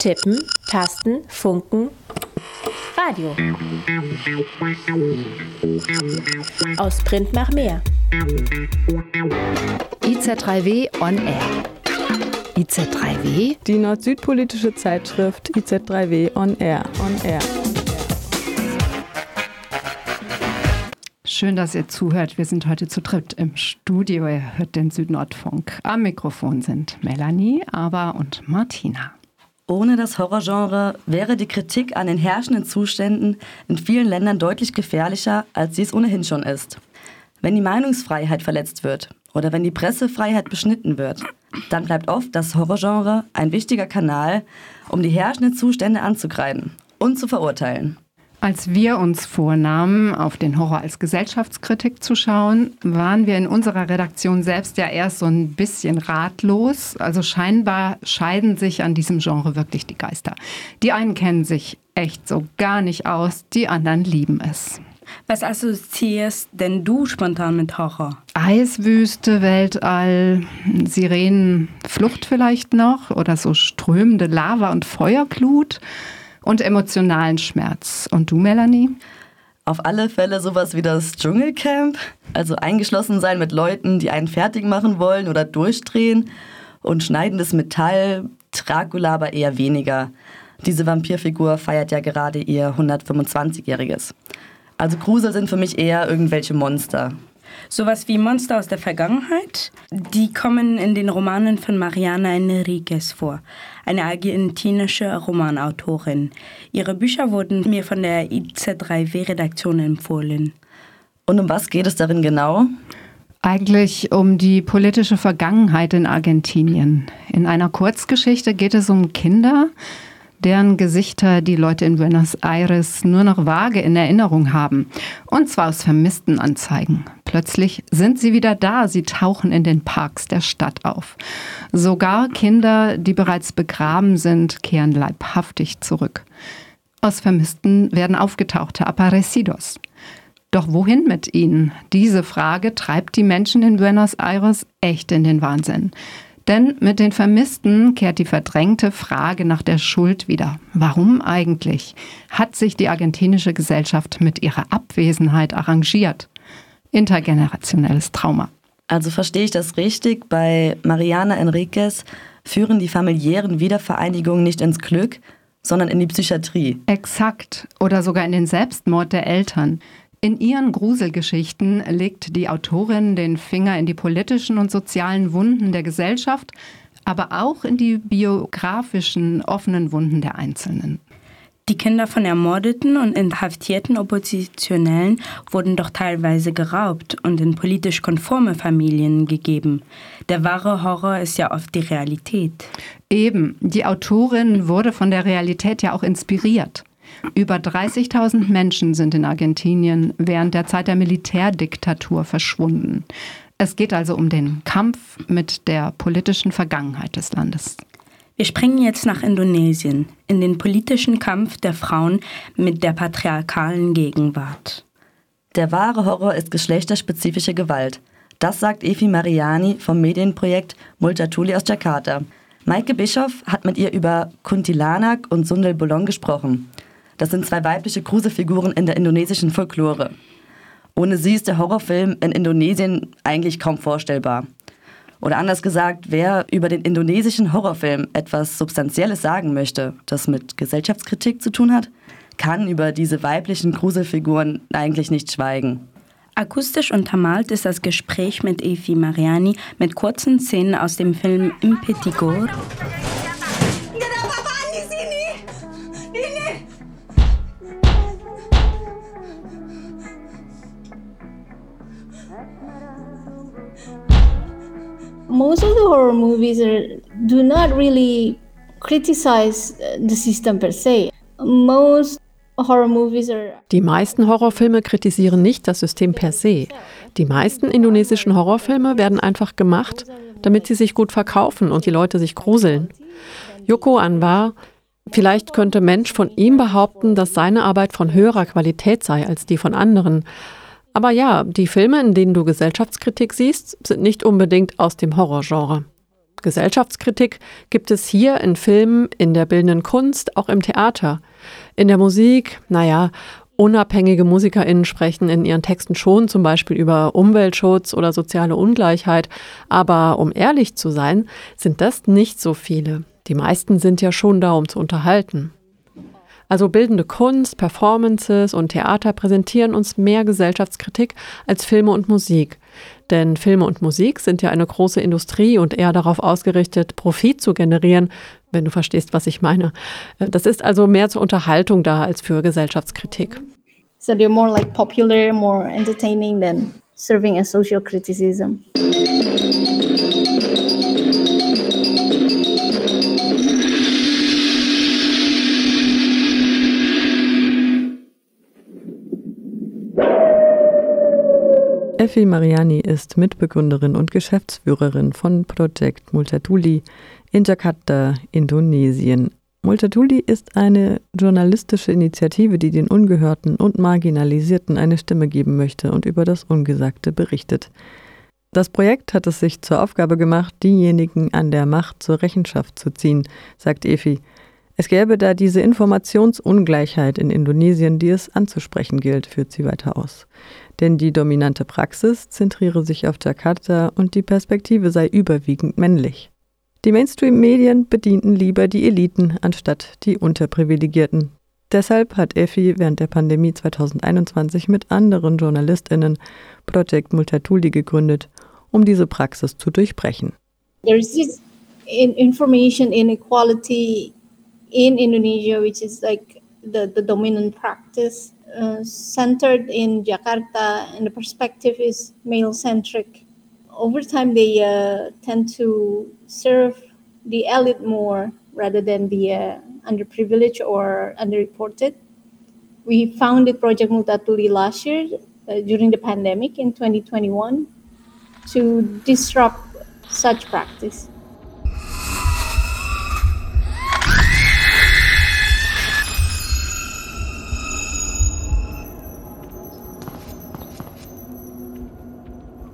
Tippen, Tasten, Funken, Radio. Aus Print nach mehr. IZ3W on Air. IZ3W? Die nord-süd-politische Zeitschrift IZ3W on Air. On Air. Schön, dass ihr zuhört. Wir sind heute zu dritt im Studio. Ihr hört den Südnordfunk. Am Mikrofon sind Melanie, Ava und Martina. Ohne das Horrorgenre wäre die Kritik an den herrschenden Zuständen in vielen Ländern deutlich gefährlicher, als sie es ohnehin schon ist. Wenn die Meinungsfreiheit verletzt wird oder wenn die Pressefreiheit beschnitten wird, dann bleibt oft das Horrorgenre ein wichtiger Kanal, um die herrschenden Zustände anzugreifen und zu verurteilen. Als wir uns vornahmen, auf den Horror als Gesellschaftskritik zu schauen, waren wir in unserer Redaktion selbst ja erst so ein bisschen ratlos. Also scheinbar scheiden sich an diesem Genre wirklich die Geister. Die einen kennen sich echt so gar nicht aus, die anderen lieben es. Was assoziierst denn du spontan mit Horror? Eiswüste, Weltall, Sirenen, Flucht vielleicht noch oder so strömende Lava und Feuerglut und emotionalen Schmerz. Und du, Melanie? Auf alle Fälle sowas wie das Dschungelcamp. Also eingeschlossen sein mit Leuten, die einen fertig machen wollen oder durchdrehen. Und schneidendes Metall, Dracula aber eher weniger. Diese Vampirfigur feiert ja gerade ihr 125-jähriges. Also Grusel sind für mich eher irgendwelche Monster. Sowas wie Monster aus der Vergangenheit, die kommen in den Romanen von Mariana Enriquez vor, eine argentinische Romanautorin. Ihre Bücher wurden mir von der IZ3W-Redaktion empfohlen. Und um was geht es darin genau? Eigentlich um die politische Vergangenheit in Argentinien. In einer Kurzgeschichte geht es um Kinder, deren Gesichter die Leute in Buenos Aires nur noch vage in Erinnerung haben. Und zwar aus vermissten Anzeigen. Plötzlich sind sie wieder da, sie tauchen in den Parks der Stadt auf. Sogar Kinder, die bereits begraben sind, kehren leibhaftig zurück. Aus Vermissten werden aufgetauchte Aparecidos. Doch wohin mit ihnen? Diese Frage treibt die Menschen in Buenos Aires echt in den Wahnsinn. Denn mit den Vermissten kehrt die verdrängte Frage nach der Schuld wieder. Warum eigentlich? Hat sich die argentinische Gesellschaft mit ihrer Abwesenheit arrangiert? Intergenerationelles Trauma. Also verstehe ich das richtig? Bei Mariana Enriquez führen die familiären Wiedervereinigungen nicht ins Glück, sondern in die Psychiatrie. Exakt. Oder sogar in den Selbstmord der Eltern. In ihren Gruselgeschichten legt die Autorin den Finger in die politischen und sozialen Wunden der Gesellschaft, aber auch in die biografischen offenen Wunden der Einzelnen. Die Kinder von ermordeten und inhaftierten Oppositionellen wurden doch teilweise geraubt und in politisch konforme Familien gegeben. Der wahre Horror ist ja oft die Realität. Eben, die Autorin wurde von der Realität ja auch inspiriert. Über 30.000 Menschen sind in Argentinien während der Zeit der Militärdiktatur verschwunden. Es geht also um den Kampf mit der politischen Vergangenheit des Landes. Wir springen jetzt nach Indonesien, in den politischen Kampf der Frauen mit der patriarchalen Gegenwart. Der wahre Horror ist geschlechterspezifische Gewalt. Das sagt Evi Mariani vom Medienprojekt Multatuli aus Jakarta. Maike Bischoff hat mit ihr über Kuntilanak und Sundel Bolong gesprochen. Das sind zwei weibliche Gruselfiguren in der indonesischen Folklore. Ohne sie ist der Horrorfilm in Indonesien eigentlich kaum vorstellbar. Oder anders gesagt, wer über den indonesischen Horrorfilm etwas Substanzielles sagen möchte, das mit Gesellschaftskritik zu tun hat, kann über diese weiblichen Gruselfiguren eigentlich nicht schweigen. Akustisch untermalt ist das Gespräch mit Efi Mariani mit kurzen Szenen aus dem Film Impetigor. Most of the horror movies are, do not really criticize the system per se. Most Die meisten Horrorfilme kritisieren nicht das System per se. Die meisten indonesischen Horrorfilme werden einfach gemacht, damit sie sich gut verkaufen und die Leute sich gruseln. Joko Anwar, vielleicht könnte Mensch von ihm behaupten, dass seine Arbeit von höherer Qualität sei als die von anderen. Aber ja, die Filme, in denen du Gesellschaftskritik siehst, sind nicht unbedingt aus dem Horrorgenre. Gesellschaftskritik gibt es hier in Filmen, in der bildenden Kunst, auch im Theater. In der Musik, naja, unabhängige MusikerInnen sprechen in ihren Texten schon zum Beispiel über Umweltschutz oder soziale Ungleichheit. Aber um ehrlich zu sein, sind das nicht so viele. Die meisten sind ja schon da, um zu unterhalten. Also bildende Kunst, Performances und Theater präsentieren uns mehr Gesellschaftskritik als Filme und Musik. Denn Filme und Musik sind ja eine große Industrie und eher darauf ausgerichtet, Profit zu generieren, wenn du verstehst, was ich meine. Das ist also mehr zur Unterhaltung da als für Gesellschaftskritik. So they're more like popular, more entertaining than serving a social criticism. Effi Mariani ist Mitbegründerin und Geschäftsführerin von Project Multatuli in Jakarta, Indonesien. Multatuli ist eine journalistische Initiative, die den Ungehörten und Marginalisierten eine Stimme geben möchte und über das Ungesagte berichtet. Das Projekt hat es sich zur Aufgabe gemacht, diejenigen an der Macht zur Rechenschaft zu ziehen, sagt Efi. Es gäbe da diese Informationsungleichheit in Indonesien, die es anzusprechen gilt, führt sie weiter aus. Denn die dominante Praxis zentriere sich auf Jakarta und die Perspektive sei überwiegend männlich. Die Mainstream-Medien bedienten lieber die Eliten anstatt die Unterprivilegierten. Deshalb hat Effi während der Pandemie 2021 mit anderen JournalistInnen Project Multatuli gegründet, um diese Praxis zu durchbrechen. There's this information inequality in Indonesia, which is like the, the dominant practice, uh, centered in Jakarta, and the perspective is male centric. Over time, they uh, tend to serve the elite more rather than the uh, underprivileged or underreported. We founded Project Multatuli last year uh, during the pandemic in 2021 to disrupt such practice.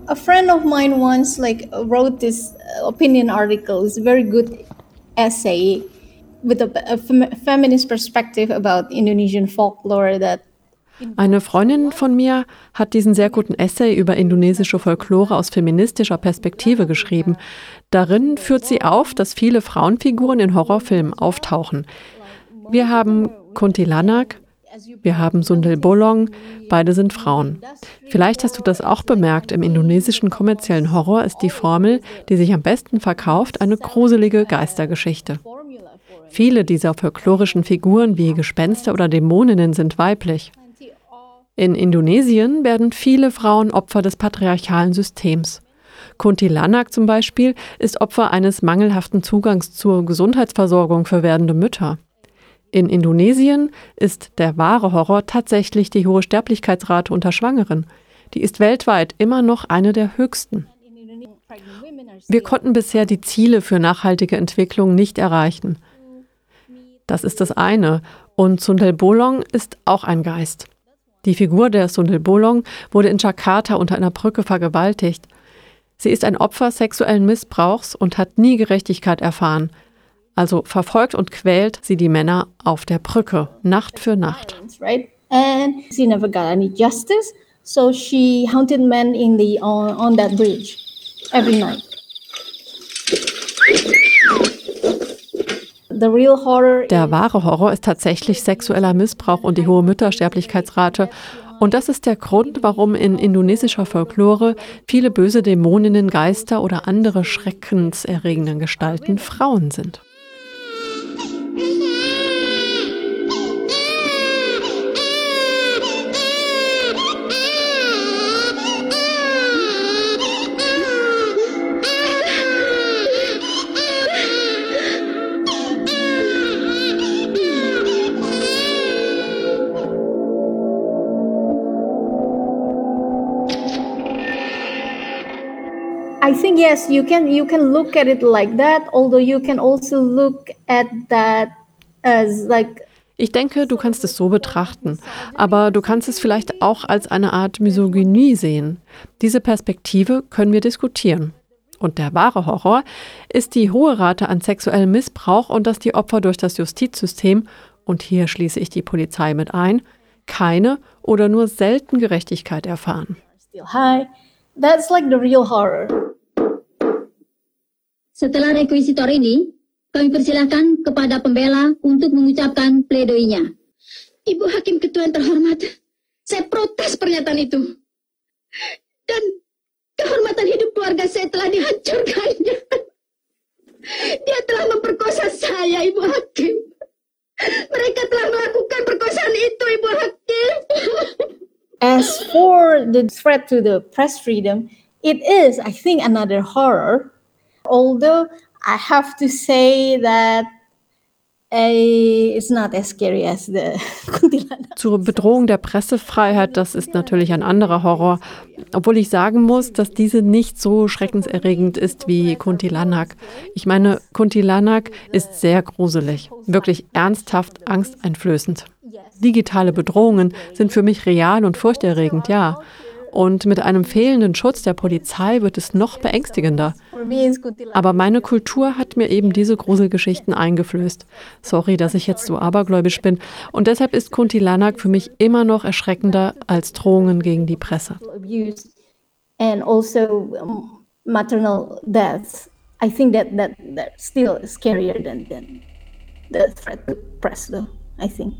A friend of mine once like wrote this opinion article it's a very good essay with a, a fem feminist perspective about indonesian folklore that Eine Freundin von mir hat diesen sehr guten Essay über indonesische Folklore aus feministischer Perspektive geschrieben. Darin führt sie auf, dass viele Frauenfiguren in Horrorfilmen auftauchen. Wir haben Kuntilanak, wir haben Sundel Bolong, beide sind Frauen. Vielleicht hast du das auch bemerkt, im indonesischen kommerziellen Horror ist die Formel, die sich am besten verkauft, eine gruselige Geistergeschichte. Viele dieser folklorischen Figuren wie Gespenster oder Dämoninnen sind weiblich. In Indonesien werden viele Frauen Opfer des patriarchalen Systems. Kuntilanak zum Beispiel ist Opfer eines mangelhaften Zugangs zur Gesundheitsversorgung für werdende Mütter. In Indonesien ist der wahre Horror tatsächlich die hohe Sterblichkeitsrate unter Schwangeren. Die ist weltweit immer noch eine der höchsten. Wir konnten bisher die Ziele für nachhaltige Entwicklung nicht erreichen. Das ist das eine. Und Sundel Bolong ist auch ein Geist. Die Figur der Sundel Bolong wurde in Jakarta unter einer Brücke vergewaltigt. Sie ist ein Opfer sexuellen Missbrauchs und hat nie Gerechtigkeit erfahren. Also verfolgt und quält sie die Männer auf der Brücke, Nacht für Nacht. And she never got any justice, so she hunted men in the on, on that bridge every night. Der wahre Horror ist tatsächlich sexueller Missbrauch und die hohe Müttersterblichkeitsrate. Und das ist der Grund, warum in indonesischer Folklore viele böse Dämoninnen, Geister oder andere schreckenserregenden Gestalten Frauen sind. Thank you. Yes, you can you can look at it like that, although you can also look at that as like ich denke, du kannst es so betrachten, aber du kannst es vielleicht auch als eine Art Misogynie sehen. Diese Perspektive können wir diskutieren. Und der wahre Horror ist die hohe Rate an sexuellem Missbrauch und dass die Opfer durch das Justizsystem, und hier schließe ich die Polizei mit ein, keine oder nur selten Gerechtigkeit erfahren. That's like the real horror. Setelah rekuisitor ini, kami persilahkan kepada pembela untuk mengucapkan pledoinya. Ibu Hakim Ketua yang terhormat, saya protes pernyataan itu. Dan kehormatan hidup keluarga saya telah dihancurkannya. Dia telah memperkosa saya, Ibu Hakim. Mereka telah melakukan perkosaan itu, Ibu Hakim. As for the threat to the press freedom, it is, I think, another horror Although I have to say that it's not as scary as the Zur Bedrohung der Pressefreiheit, das ist natürlich ein anderer Horror. Obwohl ich sagen muss, dass diese nicht so schreckenserregend ist wie Kuntilanak. Ich meine, Kuntilanak ist sehr gruselig, wirklich ernsthaft angsteinflößend. Digitale Bedrohungen sind für mich real und furchterregend, ja. Und mit einem fehlenden Schutz der Polizei wird es noch beängstigender. Aber meine Kultur hat mir eben diese Gruselgeschichten eingeflößt. Sorry, dass ich jetzt so abergläubisch bin. Und deshalb ist Kuntilanak für mich immer noch erschreckender als Drohungen gegen die Presse. And also maternal deaths. I think that, that that's still scarier than, than the threat to press, though, I think.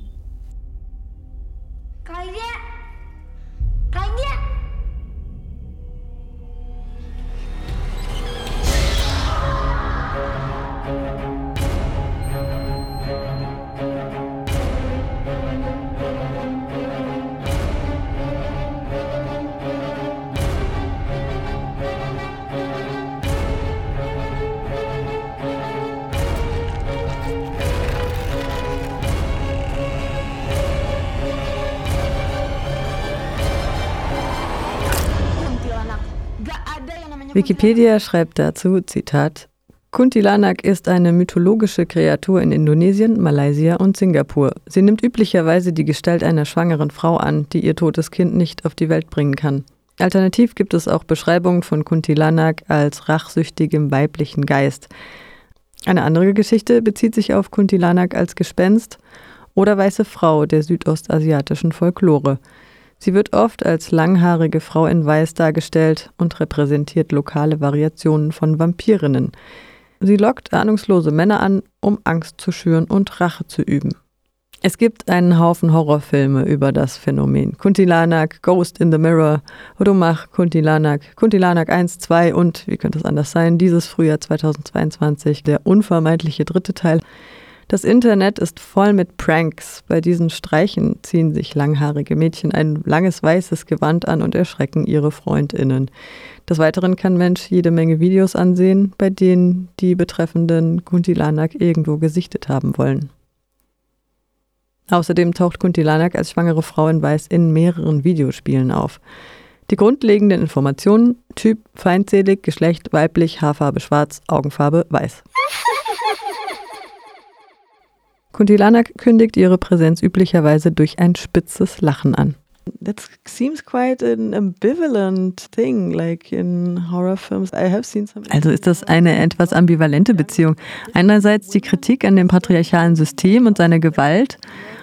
Wikipedia schreibt dazu, Zitat, Kuntilanak ist eine mythologische Kreatur in Indonesien, Malaysia und Singapur. Sie nimmt üblicherweise die Gestalt einer schwangeren Frau an, die ihr totes Kind nicht auf die Welt bringen kann. Alternativ gibt es auch Beschreibungen von Kuntilanak als rachsüchtigem weiblichen Geist. Eine andere Geschichte bezieht sich auf Kuntilanak als Gespenst oder weiße Frau der südostasiatischen Folklore. Sie wird oft als langhaarige Frau in Weiß dargestellt und repräsentiert lokale Variationen von Vampirinnen. Sie lockt ahnungslose Männer an, um Angst zu schüren und Rache zu üben. Es gibt einen Haufen Horrorfilme über das Phänomen. Kuntilanak, Ghost in the Mirror, Rumach, Kuntilanak, Kuntilanak 1, 2 und, wie könnte es anders sein, dieses Frühjahr 2022, der unvermeidliche dritte Teil, das Internet ist voll mit Pranks. Bei diesen Streichen ziehen sich langhaarige Mädchen ein langes weißes Gewand an und erschrecken ihre Freundinnen. Des Weiteren kann Mensch jede Menge Videos ansehen, bei denen die betreffenden Kuntilanak irgendwo gesichtet haben wollen. Außerdem taucht Kuntilanak als schwangere Frau in Weiß in mehreren Videospielen auf. Die grundlegenden Informationen: Typ feindselig, Geschlecht weiblich, Haarfarbe schwarz, Augenfarbe weiß. Kuntilana kündigt ihre Präsenz üblicherweise durch ein spitzes Lachen an. That seems quite an ambivalent thing, like in horror films. I have seen some. Also ist das eine etwas ambivalente Beziehung. Einerseits die Kritik an dem patriarchalen System und seiner Gewalt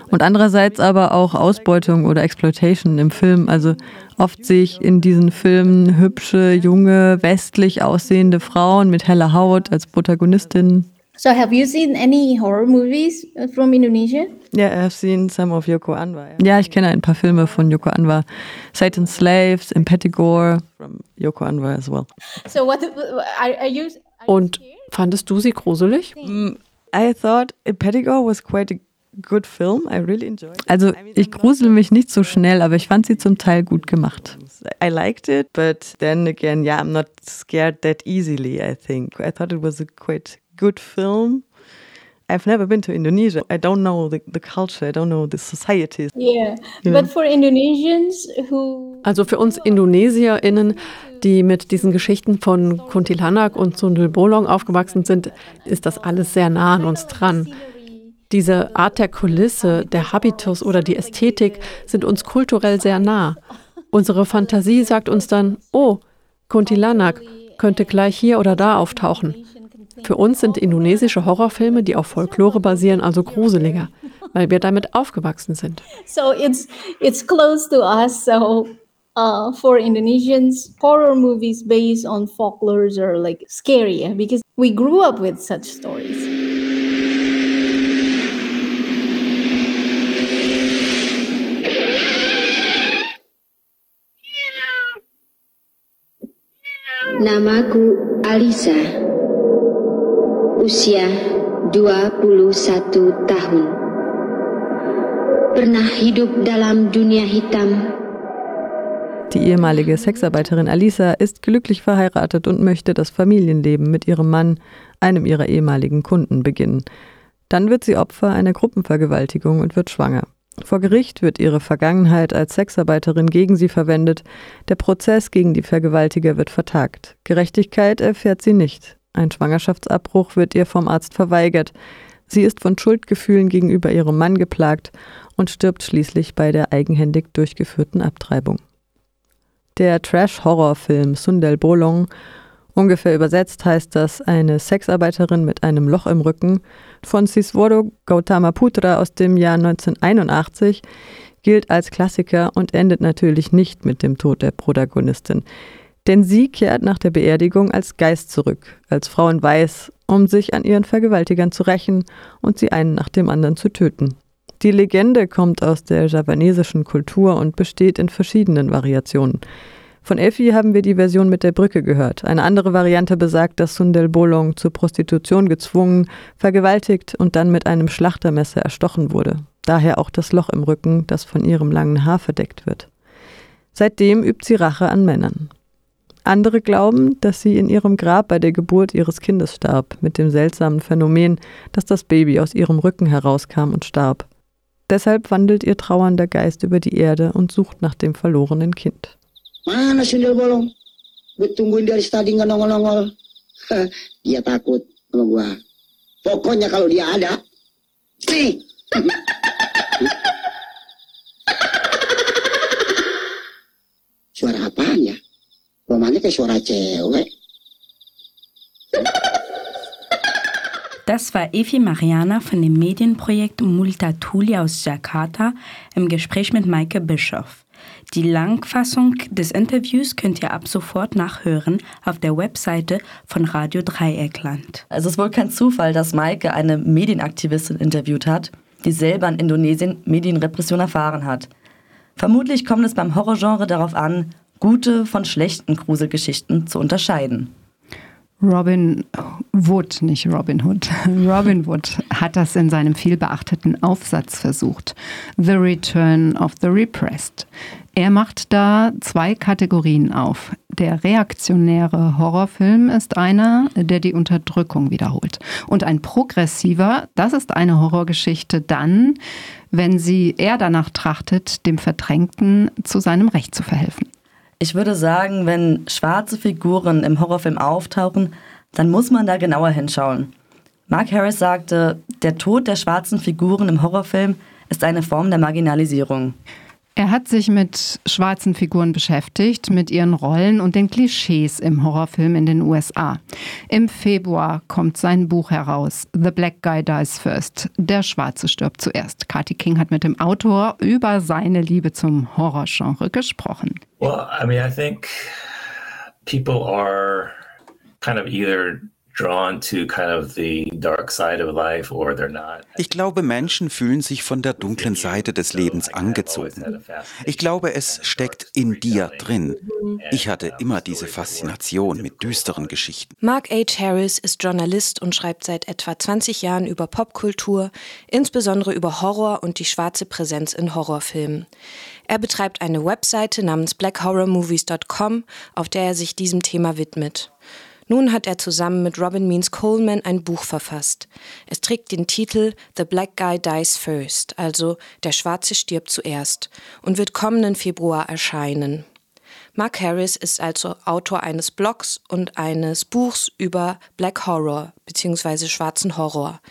und andererseits aber auch Ausbeutung oder Exploitation im Film. Also oft sehe ich in diesen Filmen hübsche, junge, westlich aussehende Frauen mit heller Haut als Protagonistinnen. So have you seen any horror movies uh, from Indonesia? Yeah, I've seen some of Yoko Anwar. Ja, ich kenne ein paar Filme von Yoko Anwar. Satan's Slaves, Impetigore, from Yoko Anwar as well. So what are, are you? Are Und fandest du sie gruselig? Mm, I thought Impetigore was quite a good film. I really enjoyed it. Also, ich grusel mich nicht so schnell, aber ich fand sie zum Teil gut gemacht. I liked it, but then again, yeah, I'm not scared that easily, I think. I thought it was a quite good film. I've never been to Indonesia. I don't know the, the culture. I don't know the societies. Yeah, yeah. but for Indonesians who also für uns IndonesierInnen, die mit diesen Geschichten von Kuntilanak und Sundel Bolong aufgewachsen sind, ist das alles sehr nah an uns dran. Diese Art der Kulisse, der Habitus oder die Ästhetik sind uns kulturell sehr nah. Unsere Fantasie sagt uns dann, oh, Kuntilanak, könnte gleich hier oder da auftauchen. Für uns sind indonesische Horrorfilme, die auf Folklore basieren, also gruseliger, weil wir damit aufgewachsen sind. So it's it's close to us. So uh, for Indonesians, horror movies based on folklores are like scary because we grew up with such stories. Namaku Alisa. Usia 21 tahun. Pernah hidup dalam dunia hitam. Die ehemalige Sexarbeiterin Alisa ist glücklich verheiratet und möchte das Familienleben mit ihrem Mann, einem ihrer ehemaligen Kunden, beginnen. Dann wird sie Opfer einer Gruppenvergewaltigung und wird schwanger. Vor Gericht wird ihre Vergangenheit als Sexarbeiterin gegen sie verwendet. Der Prozess gegen die Vergewaltiger wird vertagt. Gerechtigkeit erfährt sie nicht. Ein Schwangerschaftsabbruch wird ihr vom Arzt verweigert. Sie ist von Schuldgefühlen gegenüber ihrem Mann geplagt und stirbt schließlich bei der eigenhändig durchgeführten Abtreibung. Der Trash-Horrorfilm Sundel Bolong Ungefähr übersetzt heißt das eine Sexarbeiterin mit einem Loch im Rücken von Siswodo Gautamaputra aus dem Jahr 1981 gilt als Klassiker und endet natürlich nicht mit dem Tod der Protagonistin. Denn sie kehrt nach der Beerdigung als Geist zurück, als Frau in Weiß, um sich an ihren Vergewaltigern zu rächen und sie einen nach dem anderen zu töten. Die Legende kommt aus der javanesischen Kultur und besteht in verschiedenen Variationen. Von Effi haben wir die Version mit der Brücke gehört. Eine andere Variante besagt, dass Sundel Bolong zur Prostitution gezwungen, vergewaltigt und dann mit einem Schlachtermesser erstochen wurde. Daher auch das Loch im Rücken, das von ihrem langen Haar verdeckt wird. Seitdem übt sie Rache an Männern. Andere glauben, dass sie in ihrem Grab bei der Geburt ihres Kindes starb, mit dem seltsamen Phänomen, dass das Baby aus ihrem Rücken herauskam und starb. Deshalb wandelt ihr trauernder Geist über die Erde und sucht nach dem verlorenen Kind. Suara apaan ya? Romanya kayak suara cewek. Das war Efi Mariana von dem Medienprojekt Multatuli aus Jakarta im Gespräch mit Maike Bischoff. Die Langfassung des Interviews könnt ihr ab sofort nachhören auf der Webseite von Radio Dreieckland. Es ist wohl kein Zufall, dass Maike eine Medienaktivistin interviewt hat, die selber in Indonesien Medienrepression erfahren hat. Vermutlich kommt es beim Horrorgenre darauf an, gute von schlechten Gruselgeschichten zu unterscheiden. Robin Wood, nicht Robin Hood, Robin Wood hat das in seinem vielbeachteten Aufsatz versucht. The Return of the Repressed. Er macht da zwei Kategorien auf. Der reaktionäre Horrorfilm ist einer, der die Unterdrückung wiederholt. Und ein progressiver, das ist eine Horrorgeschichte dann, wenn sie eher danach trachtet, dem Verdrängten zu seinem Recht zu verhelfen. Ich würde sagen, wenn schwarze Figuren im Horrorfilm auftauchen, dann muss man da genauer hinschauen. Mark Harris sagte, der Tod der schwarzen Figuren im Horrorfilm ist eine Form der Marginalisierung. Er hat sich mit schwarzen Figuren beschäftigt, mit ihren Rollen und den Klischees im Horrorfilm in den USA. Im Februar kommt sein Buch heraus, The Black Guy Dies First. Der Schwarze stirbt zuerst. Katy King hat mit dem Autor über seine Liebe zum Horrorgenre gesprochen. Well, I mean, I think people are kind of either drawn to kind of the dark side of life or they're not. Ich glaube, Menschen fühlen sich von der dunklen Seite des Lebens angezogen. Ich glaube, es steckt in dir drin. Ich hatte immer diese Faszination mit düsteren Geschichten. Mark H. Harris ist Journalist und schreibt seit etwa 20 Jahren über Popkultur, insbesondere über Horror und die schwarze Präsenz in Horrorfilmen. Er betreibt eine Webseite namens blackhorrormovies.com, auf der er sich diesem Thema widmet. Nun hat er zusammen mit Robin Means Coleman ein Buch verfasst. Es trägt den Titel The Black Guy Dies First, also Der Schwarze stirbt zuerst, und wird kommenden Februar erscheinen. Mark Harris ist also Autor eines Blogs und eines Buchs über Black Horror bzw. schwarzen Horror.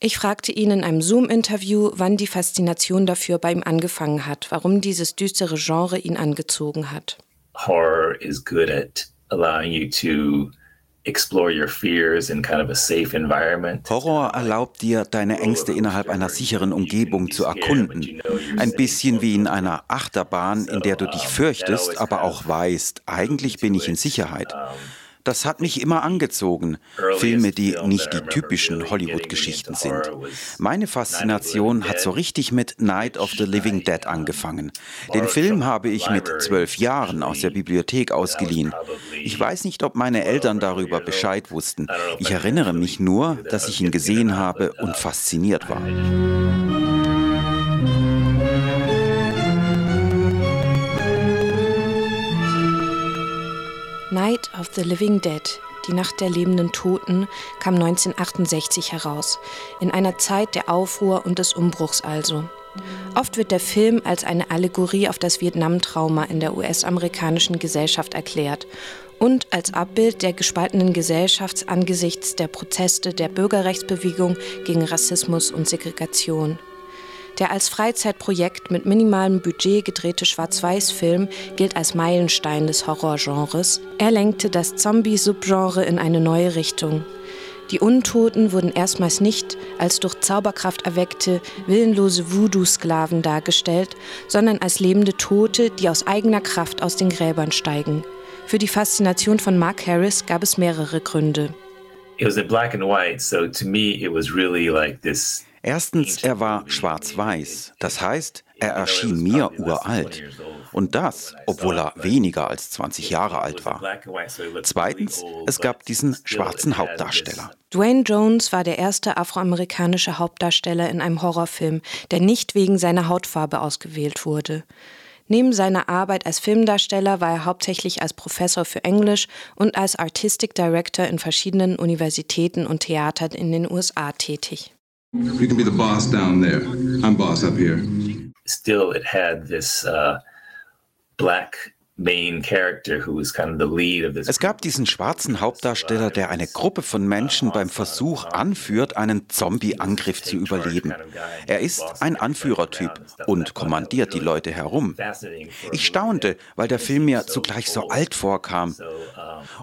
Ich fragte ihn in einem Zoom-Interview, wann die Faszination dafür bei ihm angefangen hat, warum dieses düstere Genre ihn angezogen hat. Horror is good at allowing you to explore your fears in kind of a safe environment. Horror erlaubt dir, deine Ängste innerhalb einer sicheren Umgebung zu erkunden. Ein bisschen wie in einer Achterbahn, in der du dich fürchtest, aber auch weißt, eigentlich bin ich in Sicherheit. Das hat mich immer angezogen. Filme, die nicht die typischen Hollywood-Geschichten sind. Meine Faszination hat so richtig mit Night of the Living Dead angefangen. Den Film habe ich mit zwölf Jahren aus der Bibliothek ausgeliehen. Ich weiß nicht, ob meine Eltern darüber Bescheid wussten. Ich erinnere mich nur, dass ich ihn gesehen habe und fasziniert war. The Living Dead, die Nacht der lebenden Toten, kam 1968 heraus, in einer Zeit der Aufruhr und des Umbruchs also. Oft wird der Film als eine Allegorie auf das Vietnam-Trauma in der US-amerikanischen Gesellschaft erklärt und als Abbild der gespaltenen Gesellschaft angesichts der Proteste der Bürgerrechtsbewegung gegen Rassismus und Segregation. Der als Freizeitprojekt mit minimalem Budget gedrehte Schwarz-Weiß-Film gilt als Meilenstein des Horrorgenres. Er lenkte das Zombie-Subgenre in eine neue Richtung. Die Untoten wurden erstmals nicht als durch Zauberkraft erweckte, willenlose Voodoo-Sklaven dargestellt, sondern als lebende Tote, die aus eigener Kraft aus den Gräbern steigen. Für die Faszination von Mark Harris gab es mehrere Gründe. It was in black and white, so to me it was really like this Erstens, er war schwarz-weiß. Das heißt, er erschien mir uralt. Und das, obwohl er weniger als 20 Jahre alt war. Zweitens, es gab diesen schwarzen Hauptdarsteller. Dwayne Jones war der erste afroamerikanische Hauptdarsteller in einem Horrorfilm, der nicht wegen seiner Hautfarbe ausgewählt wurde. Neben seiner Arbeit als Filmdarsteller war er hauptsächlich als Professor für Englisch und als Artistic Director in verschiedenen Universitäten und Theatern in den USA tätig. You can be the boss down there. I'm boss up here. Still, it had this uh, black es gab diesen schwarzen Hauptdarsteller, der eine Gruppe von Menschen beim Versuch anführt, einen Zombie-Angriff zu überleben. Er ist ein Anführertyp und kommandiert die Leute herum. Ich staunte, weil der Film mir zugleich so alt vorkam.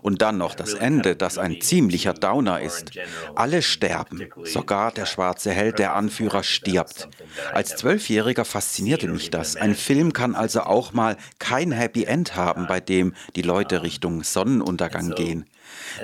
Und dann noch das Ende, das ein ziemlicher Downer ist. Alle sterben, sogar der schwarze Held, der Anführer, stirbt. Als Zwölfjähriger faszinierte mich das. Ein Film kann also auch mal kein Happy End Moment haben, bei dem die Leute Richtung Sonnenuntergang gehen.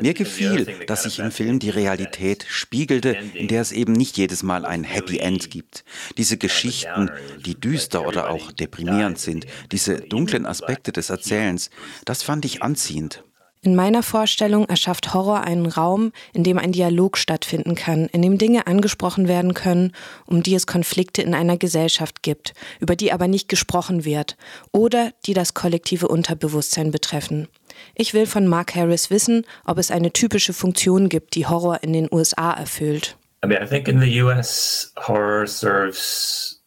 Mir gefiel, dass sich im Film die Realität spiegelte, in der es eben nicht jedes Mal ein Happy End gibt. Diese Geschichten, die düster oder auch deprimierend sind, diese dunklen Aspekte des Erzählens, das fand ich anziehend. In meiner Vorstellung erschafft Horror einen Raum, in dem ein Dialog stattfinden kann, in dem Dinge angesprochen werden können, um die es Konflikte in einer Gesellschaft gibt, über die aber nicht gesprochen wird oder die das kollektive Unterbewusstsein betreffen. Ich will von Mark Harris wissen, ob es eine typische Funktion gibt, die Horror in den USA erfüllt. I mean, I think in the US horror serves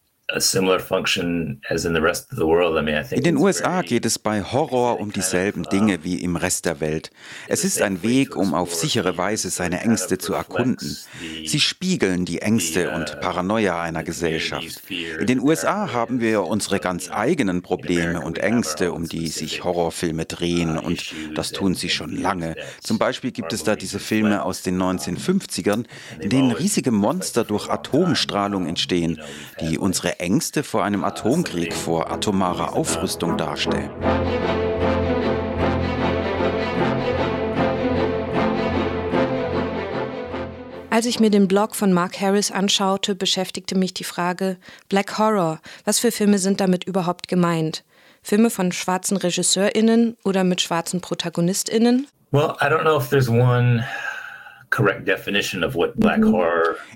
in den USA geht es bei Horror um dieselben Dinge wie im Rest der Welt. Es ist ein Weg, um auf sichere Weise seine Ängste zu erkunden. Sie spiegeln die Ängste und Paranoia einer Gesellschaft. In den USA haben wir unsere ganz eigenen Probleme und Ängste, um die sich Horrorfilme drehen und das tun sie schon lange. Zum Beispiel gibt es da diese Filme aus den 1950ern, in denen riesige Monster durch Atomstrahlung entstehen, die unsere Ängste vor einem Atomkrieg, vor atomarer Aufrüstung darstellen. Als ich mir den Blog von Mark Harris anschaute, beschäftigte mich die Frage Black Horror. Was für Filme sind damit überhaupt gemeint? Filme von schwarzen RegisseurInnen oder mit schwarzen ProtagonistInnen? Well, I don't know if there's one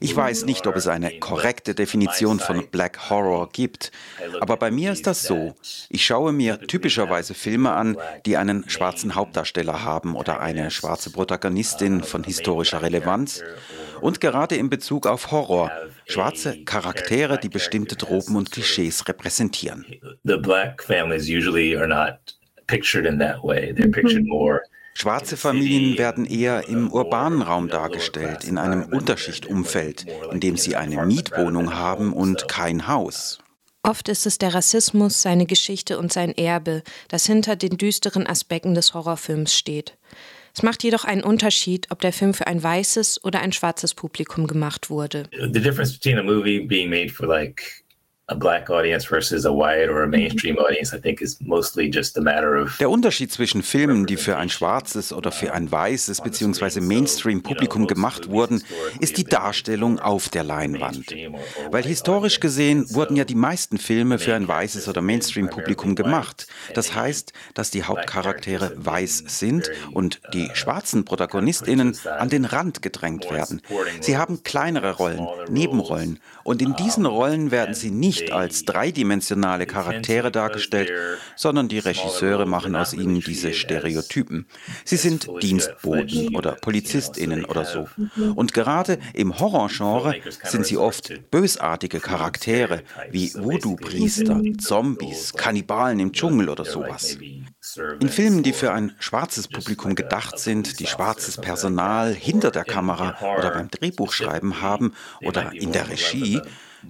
ich weiß nicht, ob es eine korrekte Definition von Black Horror gibt, aber bei mir ist das so. Ich schaue mir typischerweise Filme an, die einen schwarzen Hauptdarsteller haben oder eine schwarze Protagonistin von historischer Relevanz und gerade in Bezug auf Horror, schwarze Charaktere, die bestimmte Tropen und Klischees repräsentieren. The black families usually are not pictured in that way. They're pictured more Schwarze Familien werden eher im urbanen Raum dargestellt, in einem Unterschichtumfeld, in dem sie eine Mietwohnung haben und kein Haus. Oft ist es der Rassismus, seine Geschichte und sein Erbe, das hinter den düsteren Aspekten des Horrorfilms steht. Es macht jedoch einen Unterschied, ob der Film für ein weißes oder ein schwarzes Publikum gemacht wurde. The difference between a movie being made for like a black audience versus a white or a mainstream audience, I think, is mostly just a matter of. Der Unterschied zwischen Filmen, die für ein schwarzes oder für ein weißes bzw. Mainstream-Publikum gemacht wurden, ist die Darstellung auf der Leinwand. Weil historisch gesehen wurden ja die meisten Filme für ein weißes oder Mainstream-Publikum gemacht. Das heißt, dass die Hauptcharaktere weiß sind und die schwarzen ProtagonistInnen an den Rand gedrängt werden. Sie haben kleinere Rollen, Nebenrollen und in diesen Rollen werden sie nicht nicht als dreidimensionale Charaktere dargestellt, sondern die Regisseure machen aus ihnen diese Stereotypen. Sie sind Dienstboten oder Polizistinnen oder so. Und gerade im Horrorgenre sind sie oft bösartige Charaktere wie Voodoo-Priester, Zombies, Kannibalen im Dschungel oder sowas. In Filmen, die für ein schwarzes Publikum gedacht sind, die schwarzes Personal hinter der Kamera oder beim Drehbuchschreiben haben oder in der Regie,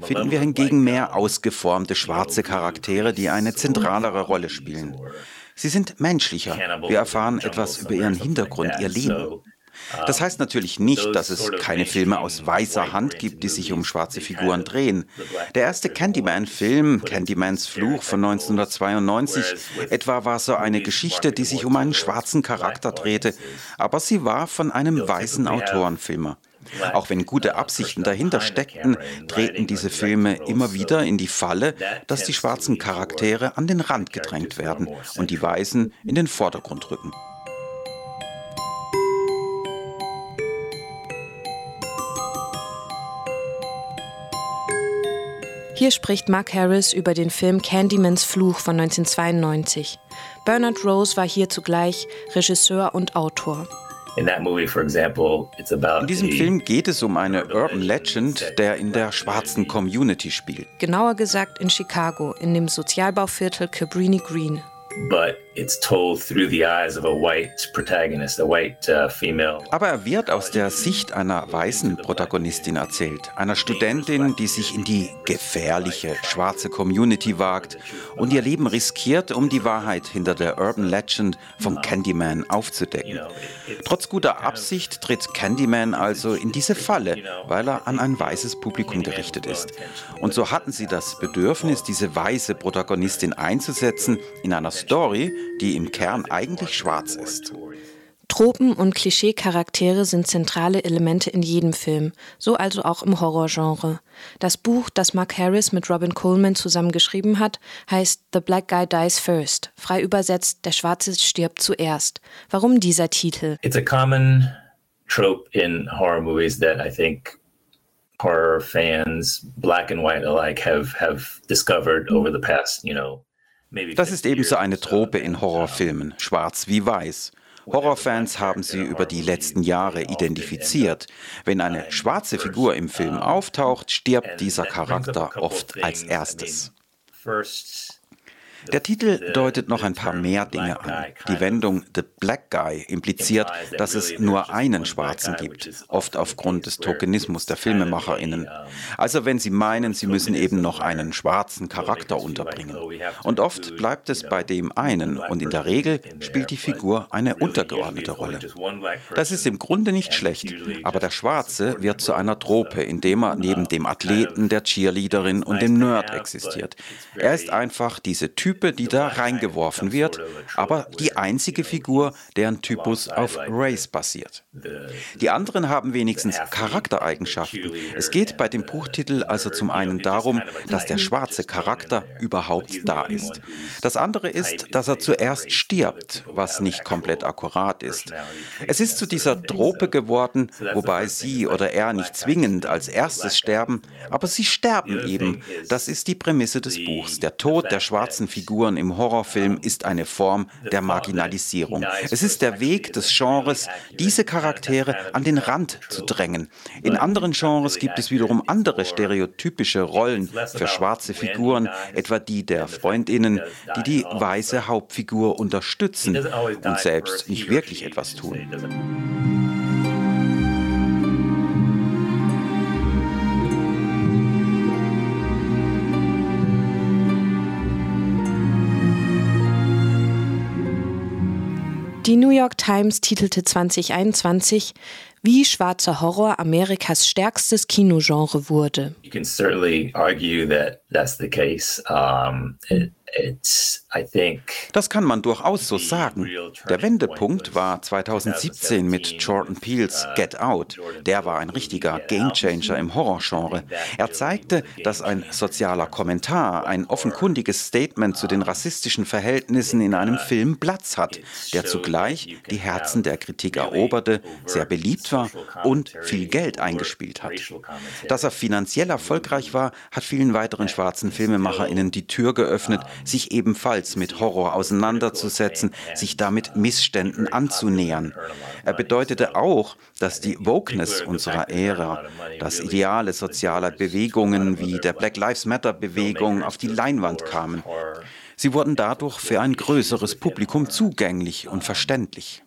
finden wir hingegen mehr ausgeformte schwarze Charaktere, die eine zentralere Rolle spielen. Sie sind menschlicher. Wir erfahren etwas über ihren Hintergrund, ihr Leben. Das heißt natürlich nicht, dass es keine Filme aus weißer Hand gibt, die sich um schwarze Figuren drehen. Der erste Candyman-Film, Candymans Fluch von 1992, etwa war so eine Geschichte, die sich um einen schwarzen Charakter drehte, aber sie war von einem weißen Autorenfilmer. Auch wenn gute Absichten dahinter steckten, treten diese Filme immer wieder in die Falle, dass die schwarzen Charaktere an den Rand gedrängt werden und die Weißen in den Vordergrund rücken. Hier spricht Mark Harris über den Film Candymans Fluch von 1992. Bernard Rose war hier zugleich Regisseur und Autor. In diesem Film geht es um eine Urban Legend, der in der schwarzen Community spielt. Genauer gesagt in Chicago, in dem Sozialbauviertel Cabrini Green but it's told through the eyes of a white protagonist, a white female. Aber er wird aus der Sicht einer weißen Protagonistin erzählt, einer Studentin, die sich in die gefährliche schwarze Community wagt und ihr Leben riskiert, um die Wahrheit hinter der Urban Legend von Candyman aufzudecken. Trotz guter Absicht tritt Candyman also in diese Falle, weil er an ein weißes Publikum gerichtet ist. Und so hatten sie das Bedürfnis, diese weiße Protagonistin einzusetzen in einer Story, die im Kern eigentlich schwarz ist. Tropen und Klischee-Charaktere sind zentrale Elemente in jedem Film, so also auch im Horrorgenre. Das Buch, das Mark Harris mit Robin Coleman zusammengeschrieben hat, heißt The Black Guy Dies First, frei übersetzt Der Schwarze stirbt zuerst. Warum dieser Titel? It's a common trope in horror movies that I think horror fans, black and white alike, have have discovered over the past, you know, das ist ebenso eine Trope in Horrorfilmen, schwarz wie weiß. Horrorfans haben sie über die letzten Jahre identifiziert. Wenn eine schwarze Figur im Film auftaucht, stirbt dieser Charakter oft als erstes. Der Titel deutet noch ein paar mehr Dinge an. Die Wendung The Black Guy impliziert, dass es nur einen Schwarzen gibt, oft aufgrund des Tokenismus der FilmemacherInnen. Also wenn sie meinen, sie müssen eben noch einen schwarzen Charakter unterbringen. Und oft bleibt es bei dem einen und in der Regel spielt die Figur eine untergeordnete Rolle. Das ist im Grunde nicht schlecht, aber der Schwarze wird zu einer Trope, indem er neben dem Athleten, der Cheerleaderin und dem Nerd existiert. Er ist einfach diese Typ Type, die da reingeworfen wird, aber die einzige Figur, deren Typus auf Race basiert. Die anderen haben wenigstens Charaktereigenschaften. Es geht bei dem Buchtitel also zum einen darum, dass der schwarze Charakter überhaupt da ist. Das andere ist, dass er zuerst stirbt, was nicht komplett akkurat ist. Es ist zu dieser Trope geworden, wobei sie oder er nicht zwingend als erstes sterben, aber sie sterben eben. Das ist die Prämisse des Buchs. Der Tod der schwarzen Figur Figuren im Horrorfilm ist eine Form der Marginalisierung. Es ist der Weg des Genres, diese Charaktere an den Rand zu drängen. In anderen Genres gibt es wiederum andere stereotypische Rollen für schwarze Figuren, etwa die der Freundinnen, die die weiße Hauptfigur unterstützen und selbst nicht wirklich etwas tun. Die New York Times titelte 2021, wie schwarzer Horror Amerikas stärkstes Kinogenre wurde. You can certainly argue that that's the case. Um, it, das kann man durchaus so sagen. Der Wendepunkt war 2017 mit Jordan Peels Get Out. Der war ein richtiger Gamechanger im Horrorgenre. Er zeigte, dass ein sozialer Kommentar, ein offenkundiges Statement zu den rassistischen Verhältnissen in einem Film Platz hat, der zugleich die Herzen der Kritik eroberte, sehr beliebt war und viel Geld eingespielt hat. Dass er finanziell erfolgreich war, hat vielen weiteren schwarzen FilmemacherInnen die Tür geöffnet, sich ebenfalls mit Horror auseinanderzusetzen, sich damit Missständen anzunähern. Er bedeutete auch, dass die Wokeness unserer Ära, das Ideale sozialer Bewegungen wie der Black Lives Matter Bewegung auf die Leinwand kamen. Sie wurden dadurch für ein größeres Publikum zugänglich und verständlich.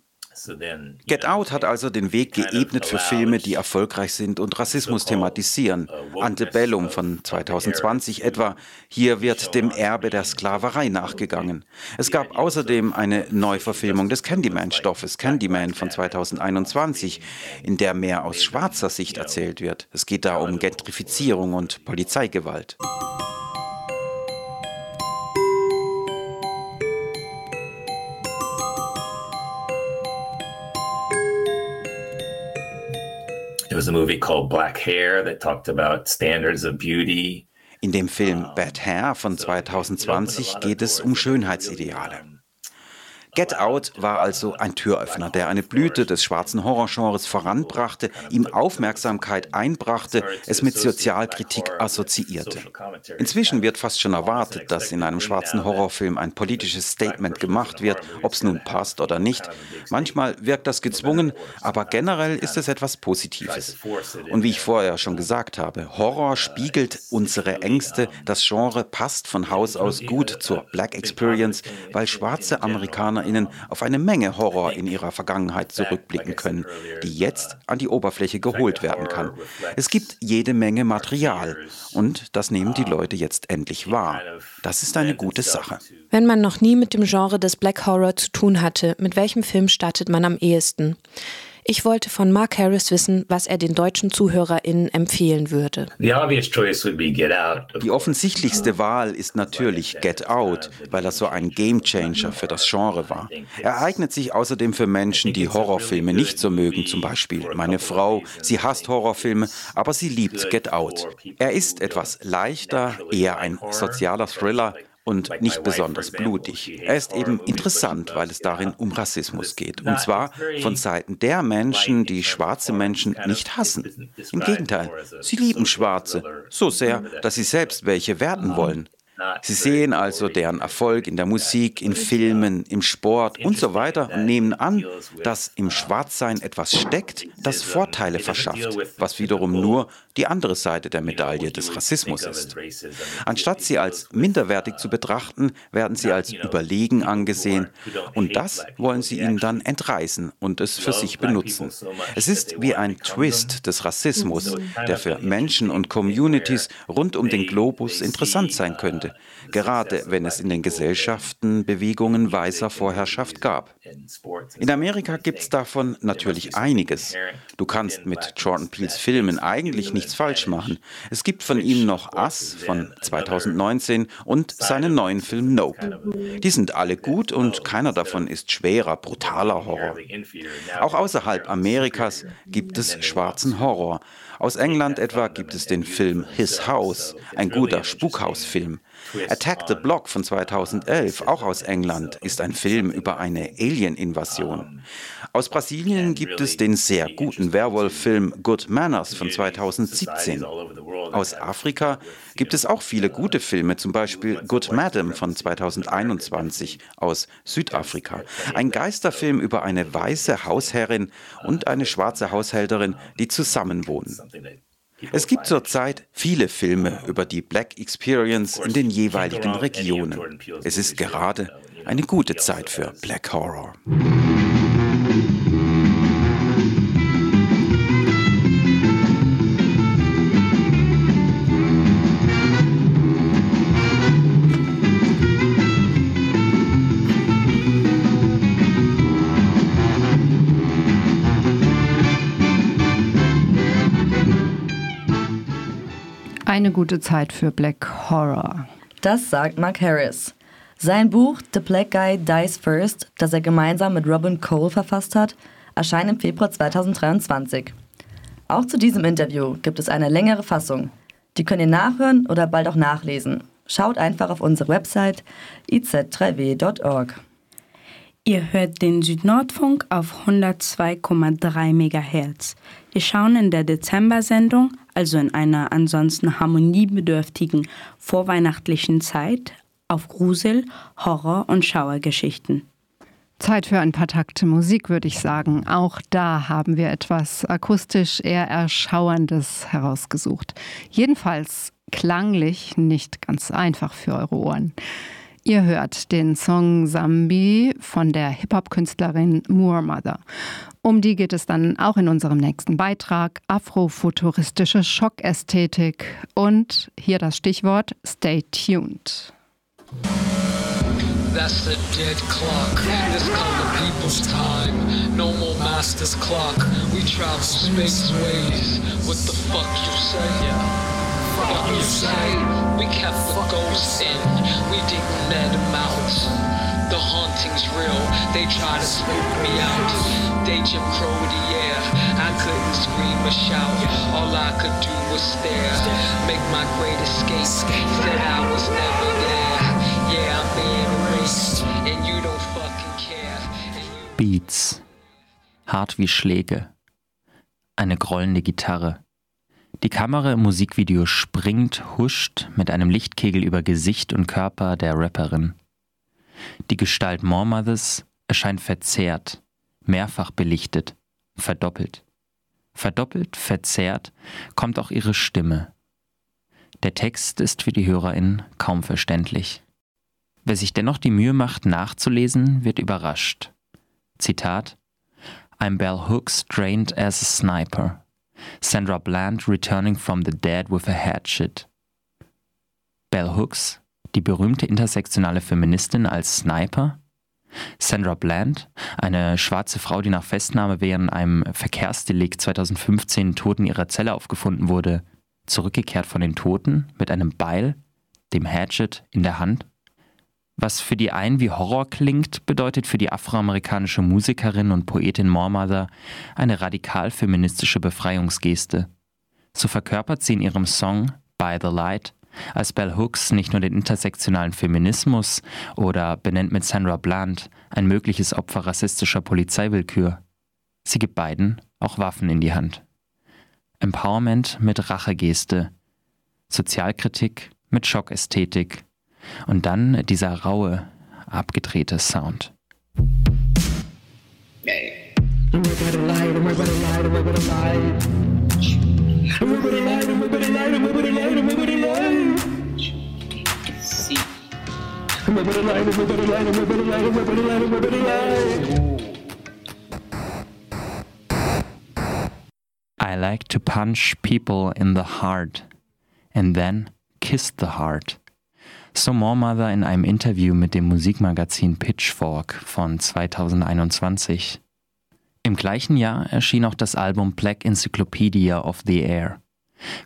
Get Out hat also den Weg geebnet für Filme, die erfolgreich sind und Rassismus thematisieren. Antebellum von 2020 etwa. Hier wird dem Erbe der Sklaverei nachgegangen. Es gab außerdem eine Neuverfilmung des Candyman-Stoffes, Candyman von 2021, in der mehr aus schwarzer Sicht erzählt wird. Es geht da um Gentrifizierung und Polizeigewalt. Was a movie called Black Hair that talked about standards of beauty. In dem Film Bad Hair von 2020 geht es um Schönheitsideale. Get Out war also ein Türöffner, der eine Blüte des schwarzen Horrorgenres voranbrachte, ihm Aufmerksamkeit einbrachte, es mit Sozialkritik assoziierte. Inzwischen wird fast schon erwartet, dass in einem schwarzen Horrorfilm ein politisches Statement gemacht wird, ob es nun passt oder nicht. Manchmal wirkt das gezwungen, aber generell ist es etwas Positives. Und wie ich vorher schon gesagt habe, Horror spiegelt unsere Ängste. Das Genre passt von Haus aus gut zur Black Experience, weil schwarze Amerikaner LeserInnen auf eine Menge Horror in ihrer Vergangenheit zurückblicken können, die jetzt an die Oberfläche geholt werden kann. Es gibt jede Menge Material und das nehmen die Leute jetzt endlich wahr. Das ist eine gute Sache. Wenn man noch nie mit dem Genre des Black Horror zu tun hatte, mit welchem Film startet man am ehesten? Ich wollte von Mark Harris wissen, was er den deutschen ZuhörerInnen empfehlen würde. Die offensichtlichste Wahl ist natürlich Get Out, weil er so ein Gamechanger für das Genre war. Er eignet sich außerdem für Menschen, die Horrorfilme nicht so mögen, zum Beispiel meine Frau. Sie hasst Horrorfilme, aber sie liebt Get Out. Er ist etwas leichter, eher ein sozialer Thriller, und nicht besonders blutig. Er ist eben interessant, weil es darin um Rassismus geht. Und zwar von Seiten der Menschen, die schwarze Menschen nicht hassen. Im Gegenteil, sie lieben Schwarze so sehr, dass sie selbst welche werden wollen. Sie sehen also deren Erfolg in der Musik, in Filmen, im Sport und so weiter und nehmen an, dass im Schwarzsein etwas steckt, das Vorteile verschafft, was wiederum nur die andere Seite der Medaille des Rassismus ist. Anstatt sie als minderwertig zu betrachten, werden sie als überlegen angesehen und das wollen sie ihnen dann entreißen und es für sich benutzen. Es ist wie ein Twist des Rassismus, der für Menschen und Communities rund um den Globus interessant sein könnte, gerade wenn es in den Gesellschaften Bewegungen weißer Vorherrschaft gab. In Amerika gibt es davon natürlich einiges. Du kannst mit Jordan Peels Filmen eigentlich nichts falsch machen. Es gibt von ihm noch Us von 2019 und seinen neuen Film Nope. Die sind alle gut und keiner davon ist schwerer, brutaler Horror. Auch außerhalb Amerikas gibt es schwarzen Horror. Aus England etwa gibt es den Film His House, ein guter Spukhausfilm. Attack the Block von 2011, auch aus England, ist ein Film über eine Alien-Invasion. Aus Brasilien gibt es den sehr guten Werwolf-Film Good Manners von 2017. Aus Afrika gibt es auch viele gute Filme, zum Beispiel Good Madam von 2021 aus Südafrika. Ein Geisterfilm über eine weiße Hausherrin und eine schwarze Haushälterin, die zusammenwohnen. Es gibt zurzeit viele Filme über die Black Experience in den jeweiligen Regionen. Es ist gerade eine gute Zeit für Black Horror. Eine gute Zeit für Black Horror. Das sagt Mark Harris. Sein Buch The Black Guy Dies First, das er gemeinsam mit Robin Cole verfasst hat, erscheint im Februar 2023. Auch zu diesem Interview gibt es eine längere Fassung. Die könnt ihr nachhören oder bald auch nachlesen. Schaut einfach auf unsere Website iz3w.org. Ihr hört den Südnordfunk auf 102,3 MHz. Wir schauen in der Dezember-Sendung, also in einer ansonsten harmoniebedürftigen vorweihnachtlichen Zeit, auf Grusel, Horror und Schauergeschichten. Zeit für ein paar Takte Musik, würde ich sagen. Auch da haben wir etwas akustisch eher Erschauerndes herausgesucht. Jedenfalls klanglich nicht ganz einfach für eure Ohren. Ihr hört den Song Zambi von der Hip-Hop-Künstlerin Moor Mother. Um die geht es dann auch in unserem nächsten Beitrag. Afrofuturistische Schockästhetik und hier das Stichwort Stay tuned. That's the dead clock. This color people's time. No more master's clock. We travel space ways. What the fuck you say? Fuck ghosts in. We didn't let them out. The haunting's real. They try to spook me out. They Jim Crow the air. I couldn't scream or shout. All I could do was stare. Make my great escape. I was never there. Yeah, I'm being erased. And you don't fucking care. Beats. Hart wie Schläge. Eine grollende Gitarre. Die Kamera im Musikvideo springt, huscht mit einem Lichtkegel über Gesicht und Körper der Rapperin. Die Gestalt Mormothers erscheint verzerrt, mehrfach belichtet, verdoppelt. Verdoppelt, verzerrt kommt auch ihre Stimme. Der Text ist für die HörerInnen kaum verständlich. Wer sich dennoch die Mühe macht, nachzulesen, wird überrascht. Zitat I'm Bell Hooks trained as a sniper. Sandra Bland returning from the dead with a hatchet. Bell Hooks, die berühmte intersektionale Feministin als Sniper? Sandra Bland, eine schwarze Frau, die nach Festnahme während einem Verkehrsdelikt 2015 tot in ihrer Zelle aufgefunden wurde, zurückgekehrt von den Toten mit einem Beil, dem Hatchet, in der Hand? Was für die einen wie Horror klingt, bedeutet für die afroamerikanische Musikerin und Poetin Mormother eine radikal feministische Befreiungsgeste. So verkörpert sie in ihrem Song By the Light als Bell Hooks nicht nur den intersektionalen Feminismus oder benennt mit Sandra Blunt ein mögliches Opfer rassistischer Polizeiwillkür. Sie gibt beiden auch Waffen in die Hand. Empowerment mit Rachegeste, Sozialkritik mit Schockästhetik und dann dieser raue, abgedrehte Sound. I like to punch people in the heart and then kiss the heart. So Mother in einem Interview mit dem Musikmagazin Pitchfork von 2021. Im gleichen Jahr erschien auch das Album Black Encyclopedia of the Air.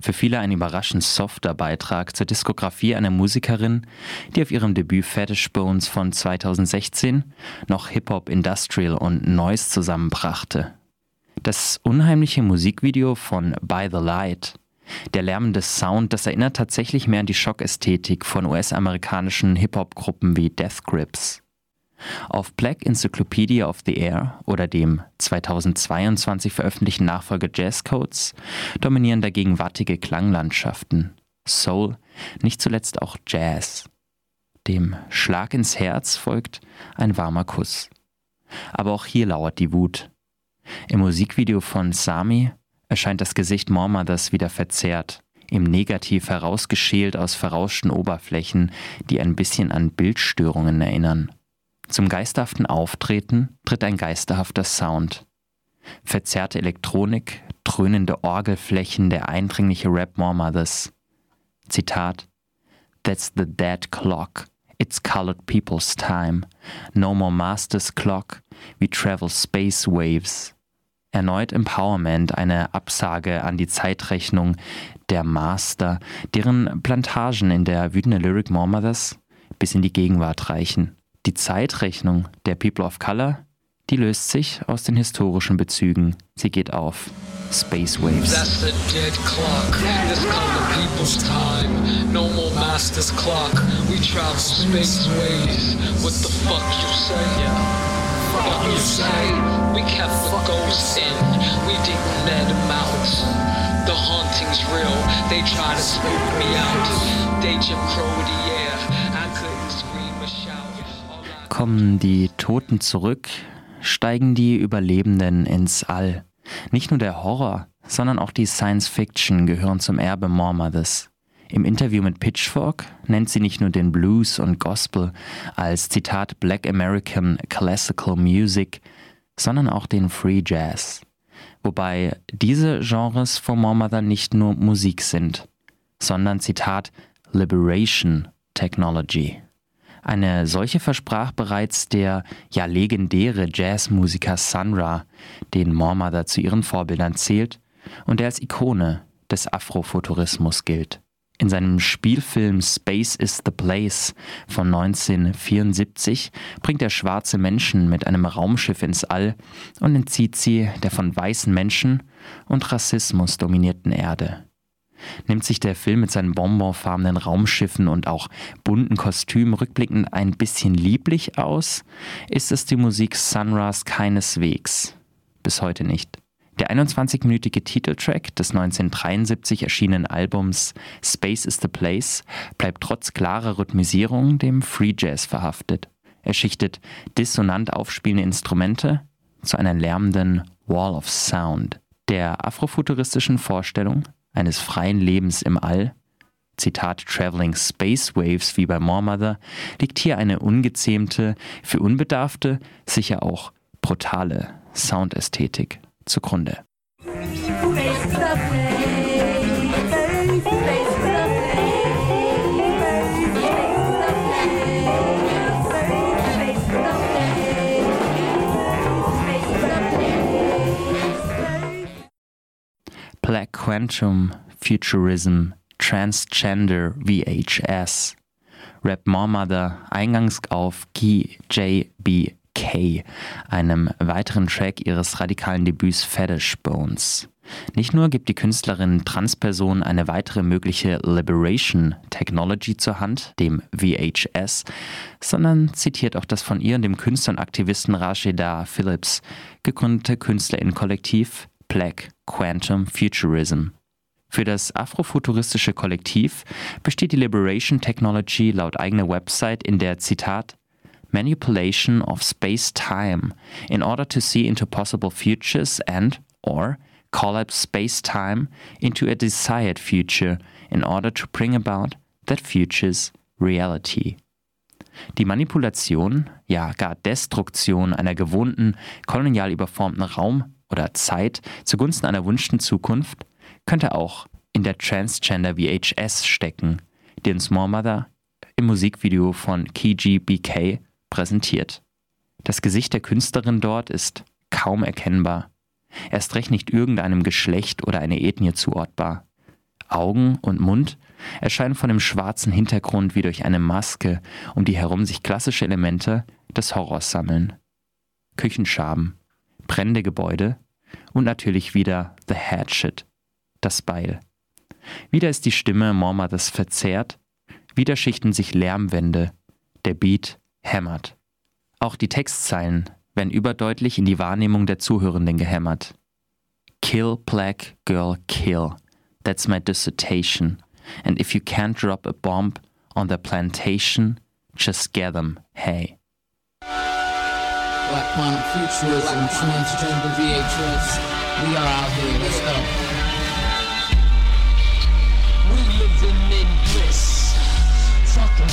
Für viele ein überraschend softer Beitrag zur Diskografie einer Musikerin, die auf ihrem Debüt Fetish Bones von 2016 noch Hip-Hop, Industrial und Noise zusammenbrachte. Das unheimliche Musikvideo von By the Light der lärmende Sound, das erinnert tatsächlich mehr an die Schockästhetik von US-amerikanischen Hip-Hop-Gruppen wie Death Grips. Auf Black Encyclopedia of the Air oder dem 2022 veröffentlichten Nachfolger Jazz Codes dominieren dagegen wattige Klanglandschaften, Soul, nicht zuletzt auch Jazz. Dem Schlag ins Herz folgt ein warmer Kuss. Aber auch hier lauert die Wut. Im Musikvideo von Sami erscheint das Gesicht Mormothers wieder verzerrt, im Negativ herausgeschält aus verrauschten Oberflächen, die ein bisschen an Bildstörungen erinnern. Zum geisterhaften Auftreten tritt ein geisterhafter Sound. Verzerrte Elektronik, dröhnende Orgelflächen, der eindringliche Rap Mormothers. Zitat That's the dead clock. It's colored people's time. No more master's clock. We travel space waves. Erneut Empowerment, eine Absage an die Zeitrechnung der Master, deren Plantagen in der wütenden Lyric More Mothers bis in die Gegenwart reichen. Die Zeitrechnung der People of Color, die löst sich aus den historischen Bezügen. Sie geht auf. Space Waves. That's the dead clock. This called the people's time. No more master's clock. We travel space ways. What the fuck you say? Yeah. Kommen die Toten zurück, steigen die Überlebenden ins All. Nicht nur der Horror, sondern auch die Science Fiction gehören zum Erbe Mormothers. Im Interview mit Pitchfork nennt sie nicht nur den Blues und Gospel als Zitat Black American Classical Music, sondern auch den Free Jazz. Wobei diese Genres von Mormother nicht nur Musik sind, sondern Zitat Liberation Technology. Eine solche versprach bereits der ja legendäre Jazzmusiker Sun Ra, den Mormother zu ihren Vorbildern zählt und der als Ikone des Afrofuturismus gilt. In seinem Spielfilm Space is the Place von 1974 bringt er schwarze Menschen mit einem Raumschiff ins All und entzieht sie der von weißen Menschen und Rassismus dominierten Erde. Nimmt sich der Film mit seinen bonbonfarbenen Raumschiffen und auch bunten Kostümen rückblickend ein bisschen lieblich aus, ist es die Musik Sunrise keineswegs. Bis heute nicht. Der 21-minütige Titeltrack des 1973 erschienenen Albums Space is the Place bleibt trotz klarer Rhythmisierung dem Free Jazz verhaftet. Er schichtet dissonant aufspielende Instrumente zu einer lärmenden Wall of Sound. Der afrofuturistischen Vorstellung eines freien Lebens im All, Zitat Traveling Space Waves wie bei Mormother, liegt hier eine ungezähmte, für Unbedarfte sicher auch brutale Soundästhetik zugrunde. Black Quantum, Futurism, Transgender VHS. Rap Mormother eingangs auf GJBK, einem weiteren Track ihres radikalen Debüts Fetish Bones. Nicht nur gibt die Künstlerin Transpersonen eine weitere mögliche Liberation Technology zur Hand, dem VHS, sondern zitiert auch das von ihr und dem Künstler und Aktivisten Rashida Phillips gegründete KünstlerInnen-Kollektiv Black Quantum Futurism. Für das afrofuturistische Kollektiv besteht die Liberation Technology laut eigener Website in der Zitat Manipulation of space-time in order to see into possible futures and or collapse space-time into a desired future in order to bring about that future's reality. Die Manipulation, ja gar Destruktion einer gewohnten, kolonial überformten Raum- oder Zeit zugunsten einer wünschten Zukunft könnte auch in der Transgender VHS stecken, den Small Mother im Musikvideo von Kiji BK präsentiert. Das Gesicht der Künstlerin dort ist kaum erkennbar. Erst recht nicht irgendeinem Geschlecht oder einer Ethnie zuortbar. Augen und Mund erscheinen von dem schwarzen Hintergrund wie durch eine Maske, um die herum sich klassische Elemente des Horrors sammeln. Küchenschaben, brennende Gebäude und natürlich wieder The Hatchet, das Beil. Wieder ist die Stimme Mormothers verzerrt, wieder schichten sich Lärmwände, der Beat hämmert. Auch die Textzeilen werden überdeutlich in die Wahrnehmung der Zuhörenden gehämmert. Kill, black girl, kill. That's my dissertation. And if you can't drop a bomb on the plantation, just get them, hey. Black quantum futurism, transgender VHS. We are out here, let's go.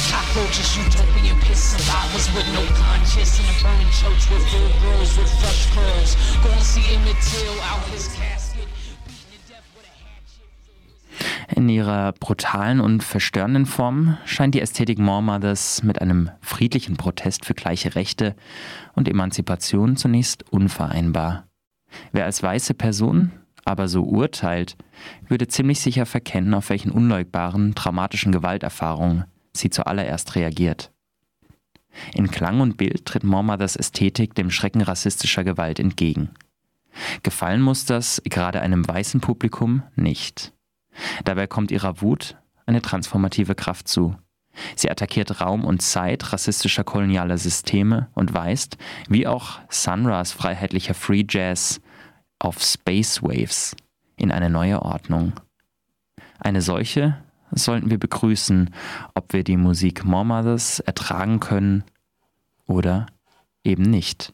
Cockroaches, utopian piss. Survivors with no conscience in a burning church with full girls with fresh curls. Gonna see Emmett Till out his casket. In ihrer brutalen und verstörenden Form scheint die Ästhetik Mormothers mit einem friedlichen Protest für gleiche Rechte und Emanzipation zunächst unvereinbar. Wer als weiße Person aber so urteilt, würde ziemlich sicher verkennen, auf welchen unleugbaren, traumatischen Gewalterfahrungen sie zuallererst reagiert. In Klang und Bild tritt Moormothers Ästhetik dem Schrecken rassistischer Gewalt entgegen. Gefallen muss das gerade einem weißen Publikum nicht. Dabei kommt ihrer Wut eine transformative Kraft zu. Sie attackiert Raum und Zeit rassistischer kolonialer Systeme und weist, wie auch Sunras freiheitlicher Free Jazz, auf Space Waves in eine neue Ordnung. Eine solche sollten wir begrüßen, ob wir die Musik More Mothers ertragen können oder eben nicht.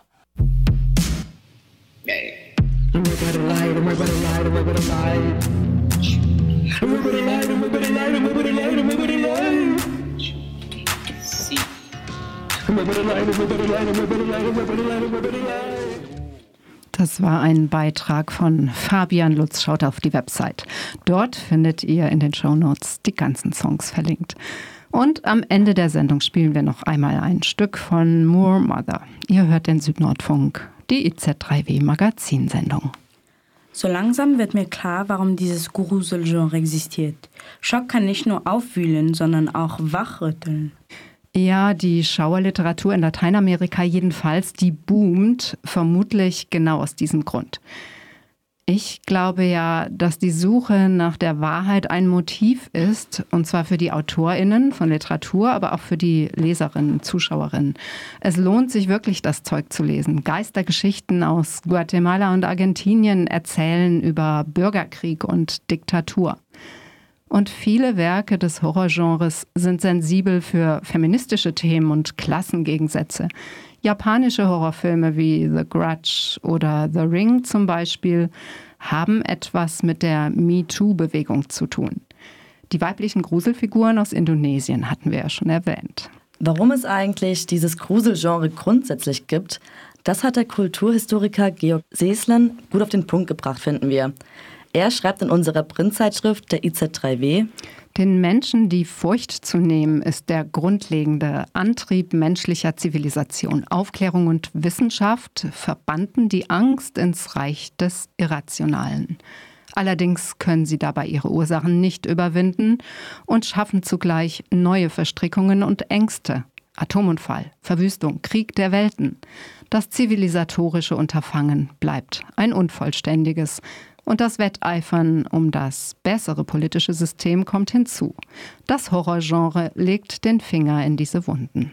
Das war ein Beitrag von Fabian Lutz. Schaut auf die Website. Dort findet ihr in den Shownotes die ganzen Songs verlinkt. Und am Ende der Sendung spielen wir noch einmal ein Stück von Moore Mother. Ihr hört den Südnordfunk, die IZ3W Magazinsendung. So langsam wird mir klar, warum dieses Gruselgenre existiert. Schock kann nicht nur aufwühlen, sondern auch wachrütteln. Ja, die Schauerliteratur in Lateinamerika jedenfalls, die boomt, vermutlich genau aus diesem Grund. Ich glaube ja, dass die Suche nach der Wahrheit ein Motiv ist, und zwar für die Autorinnen von Literatur, aber auch für die Leserinnen, Zuschauerinnen. Es lohnt sich wirklich, das Zeug zu lesen. Geistergeschichten aus Guatemala und Argentinien erzählen über Bürgerkrieg und Diktatur. Und viele Werke des Horrorgenres sind sensibel für feministische Themen und Klassengegensätze. Japanische Horrorfilme wie The Grudge oder The Ring zum Beispiel haben etwas mit der MeToo-Bewegung zu tun. Die weiblichen Gruselfiguren aus Indonesien hatten wir ja schon erwähnt. Warum es eigentlich dieses Gruselgenre grundsätzlich gibt, das hat der Kulturhistoriker Georg Seeslan gut auf den Punkt gebracht, finden wir. Er schreibt in unserer Printzeitschrift der IZ3W, den Menschen die Furcht zu nehmen, ist der grundlegende Antrieb menschlicher Zivilisation. Aufklärung und Wissenschaft verbannten die Angst ins Reich des Irrationalen. Allerdings können sie dabei ihre Ursachen nicht überwinden und schaffen zugleich neue Verstrickungen und Ängste. Atomunfall, Verwüstung, Krieg der Welten. Das zivilisatorische Unterfangen bleibt ein unvollständiges, und das Wetteifern um das bessere politische System kommt hinzu. Das Horrorgenre legt den Finger in diese Wunden.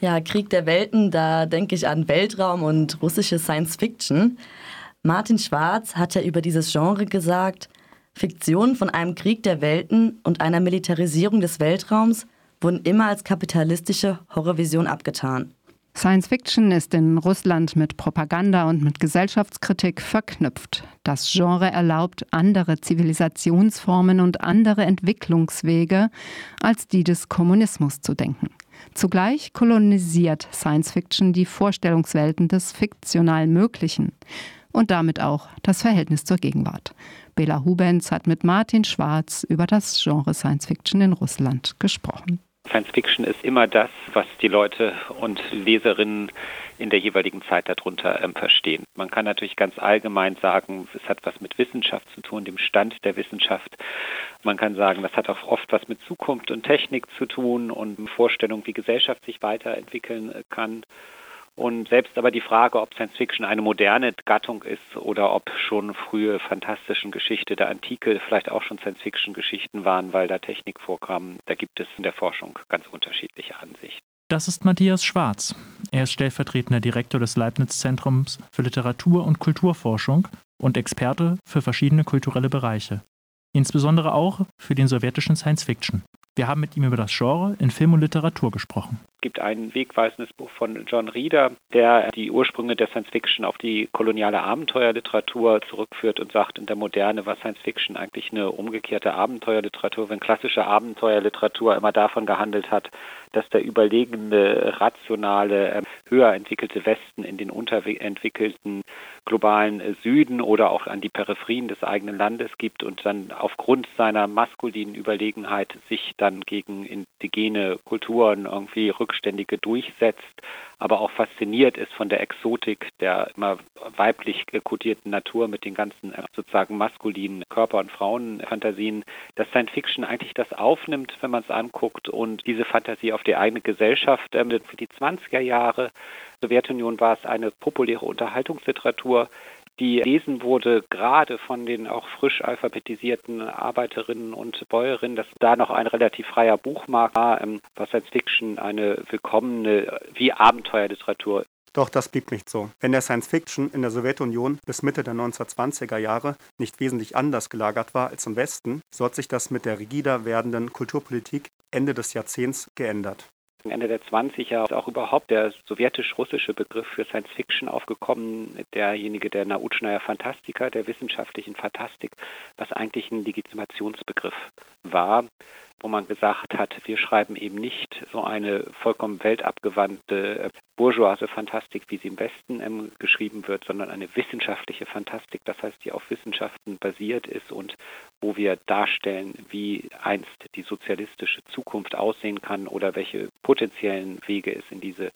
Ja, Krieg der Welten, da denke ich an Weltraum und russische Science Fiction. Martin Schwarz hat ja über dieses Genre gesagt, Fiktionen von einem Krieg der Welten und einer Militarisierung des Weltraums wurden immer als kapitalistische Horrorvision abgetan. Science Fiction ist in Russland mit Propaganda und mit Gesellschaftskritik verknüpft. Das Genre erlaubt andere Zivilisationsformen und andere Entwicklungswege, als die des Kommunismus zu denken. Zugleich kolonisiert Science Fiction die Vorstellungswelten des fiktional Möglichen und damit auch das Verhältnis zur Gegenwart. Bela Hubens hat mit Martin Schwarz über das Genre Science Fiction in Russland gesprochen. Science Fiction ist immer das, was die Leute und Leserinnen in der jeweiligen Zeit darunter ähm, verstehen. Man kann natürlich ganz allgemein sagen, es hat was mit Wissenschaft zu tun, dem Stand der Wissenschaft. Man kann sagen, das hat auch oft was mit Zukunft und Technik zu tun und Vorstellung, wie Gesellschaft sich weiterentwickeln äh, kann. Und selbst aber die Frage, ob Science Fiction eine moderne Gattung ist oder ob schon frühe fantastischen Geschichte der Antike vielleicht auch schon Science Fiction Geschichten waren, weil da Technik vorkam, da gibt es in der Forschung ganz unterschiedliche Ansichten. Das ist Matthias Schwarz. Er ist stellvertretender Direktor des Leibniz-Zentrums für Literatur- und Kulturforschung und Experte für verschiedene kulturelle Bereiche. Insbesondere auch für den sowjetischen Science Fiction. Wir haben mit ihm über das Genre in Film und Literatur gesprochen. Gibt ein wegweisendes Buch von John Reeder, der die Ursprünge der Science Fiction auf die koloniale Abenteuerliteratur zurückführt und sagt, in der Moderne war Science Fiction eigentlich eine umgekehrte Abenteuerliteratur, wenn klassische Abenteuerliteratur immer davon gehandelt hat, dass der überlegene, rationale, ähm, höher entwickelte Westen in den unterentwickelten globalen Süden oder auch an die Peripherien des eigenen Landes gibt und dann aufgrund seiner maskulinen Überlegenheit sich dann gegen indigene Kulturen irgendwie rück Rückständige durchsetzt, aber auch fasziniert ist von der Exotik der immer weiblich kodierten Natur mit den ganzen äh, sozusagen maskulinen Körper- und Frauenfantasien, dass Science Fiction eigentlich das aufnimmt, wenn man es anguckt und diese Fantasie auf die eigene Gesellschaft für die 20er Jahre Sowjetunion war es eine populäre Unterhaltungsliteratur, die lesen wurde, gerade von den auch frisch alphabetisierten Arbeiterinnen und Bäuerinnen, dass da noch ein relativ freier Buchmarkt war, ähm, was Science Fiction eine willkommene wie Abenteuerliteratur doch das blieb nicht so. Wenn der Science Fiction in der Sowjetunion bis Mitte der 1920er Jahre nicht wesentlich anders gelagert war als im Westen, so hat sich das mit der rigider werdenden Kulturpolitik Ende des Jahrzehnts geändert. Ende der 20er ist auch überhaupt der sowjetisch-russische Begriff für Science Fiction aufgekommen, derjenige der Nautschnaya Fantastika, der wissenschaftlichen Fantastik, was eigentlich ein Legitimationsbegriff war wo man gesagt hat, wir schreiben eben nicht so eine vollkommen weltabgewandte äh, bourgeoise Fantastik, wie sie im Westen ähm, geschrieben wird, sondern eine wissenschaftliche Fantastik, das heißt, die auf Wissenschaften basiert ist und wo wir darstellen, wie einst die sozialistische Zukunft aussehen kann oder welche potenziellen Wege es in diese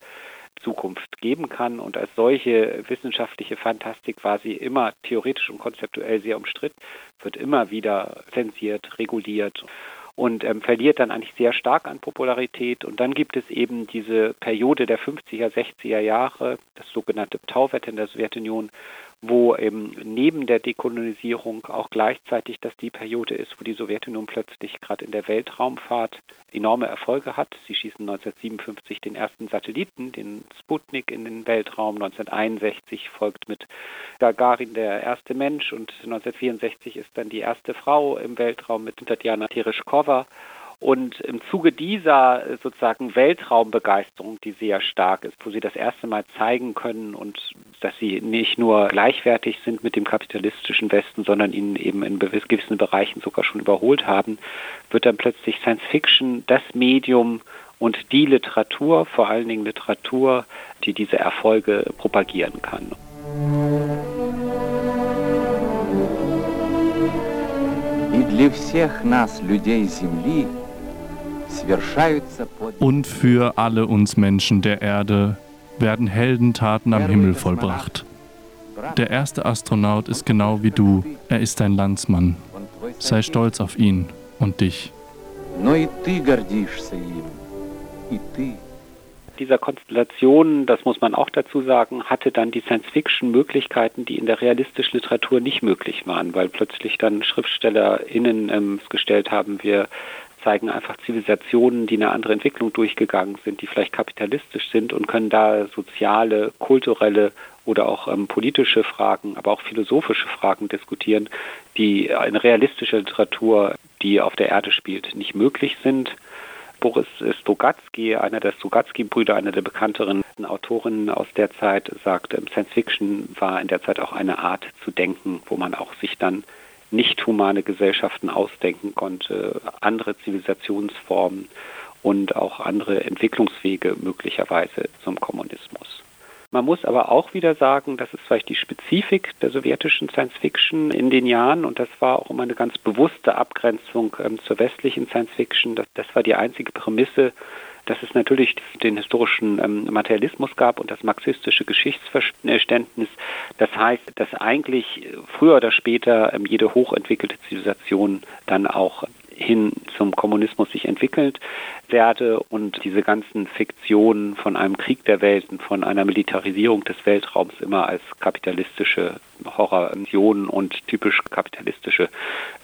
Zukunft geben kann. Und als solche wissenschaftliche Fantastik war sie immer theoretisch und konzeptuell sehr umstritten, wird immer wieder zensiert, reguliert und ähm, verliert dann eigentlich sehr stark an Popularität. Und dann gibt es eben diese Periode der 50er, 60er Jahre, das sogenannte Tauwetter in der Sowjetunion, wo eben neben der Dekolonisierung auch gleichzeitig das die Periode ist, wo die Sowjetunion plötzlich gerade in der Weltraumfahrt enorme Erfolge hat. Sie schießen 1957 den ersten Satelliten, den Sputnik, in den Weltraum. 1961 folgt mit Gagarin der erste Mensch und 1964 ist dann die erste Frau im Weltraum mit Tatjana Tereshkova. Und im Zuge dieser äh, sozusagen Weltraumbegeisterung, die sehr stark ist, wo sie das erste Mal zeigen können und dass sie nicht nur gleichwertig sind mit dem kapitalistischen Westen, sondern ihn eben in gewissen Bereichen sogar schon überholt haben, wird dann plötzlich Science Fiction das Medium und die Literatur, vor allen Dingen Literatur, die diese Erfolge propagieren kann. И для всех нас, людей Земли, und für alle uns Menschen der Erde werden Heldentaten am Himmel vollbracht. Der erste Astronaut ist genau wie du, er ist dein Landsmann. Sei stolz auf ihn und dich. Dieser Konstellation, das muss man auch dazu sagen, hatte dann die Science-Fiction Möglichkeiten, die in der realistischen Literatur nicht möglich waren, weil plötzlich dann SchriftstellerInnen ähm, gestellt haben, wir zeigen einfach Zivilisationen, die eine andere Entwicklung durchgegangen sind, die vielleicht kapitalistisch sind und können da soziale, kulturelle oder auch ähm, politische Fragen, aber auch philosophische Fragen diskutieren, die in realistischer Literatur, die auf der Erde spielt, nicht möglich sind. Boris Stogatsky, einer der Stogatsky-Brüder, einer der bekannteren Autorinnen aus der Zeit, sagt, Science Fiction war in der Zeit auch eine Art zu denken, wo man auch sich dann nicht humane Gesellschaften ausdenken konnte, andere Zivilisationsformen und auch andere Entwicklungswege möglicherweise zum Kommunismus. Man muss aber auch wieder sagen, das ist vielleicht die Spezifik der sowjetischen Science Fiction in den Jahren und das war auch immer eine ganz bewusste Abgrenzung ähm, zur westlichen Science Fiction. Das, das war die einzige Prämisse, dass es natürlich den historischen ähm, Materialismus gab und das marxistische Geschichtsverständnis. Das heißt, dass eigentlich früher oder später ähm, jede hochentwickelte Zivilisation dann auch hin zum Kommunismus sich entwickelt werde und diese ganzen Fiktionen von einem Krieg der Welten, von einer Militarisierung des Weltraums immer als kapitalistische Horrorvisionen und typisch kapitalistische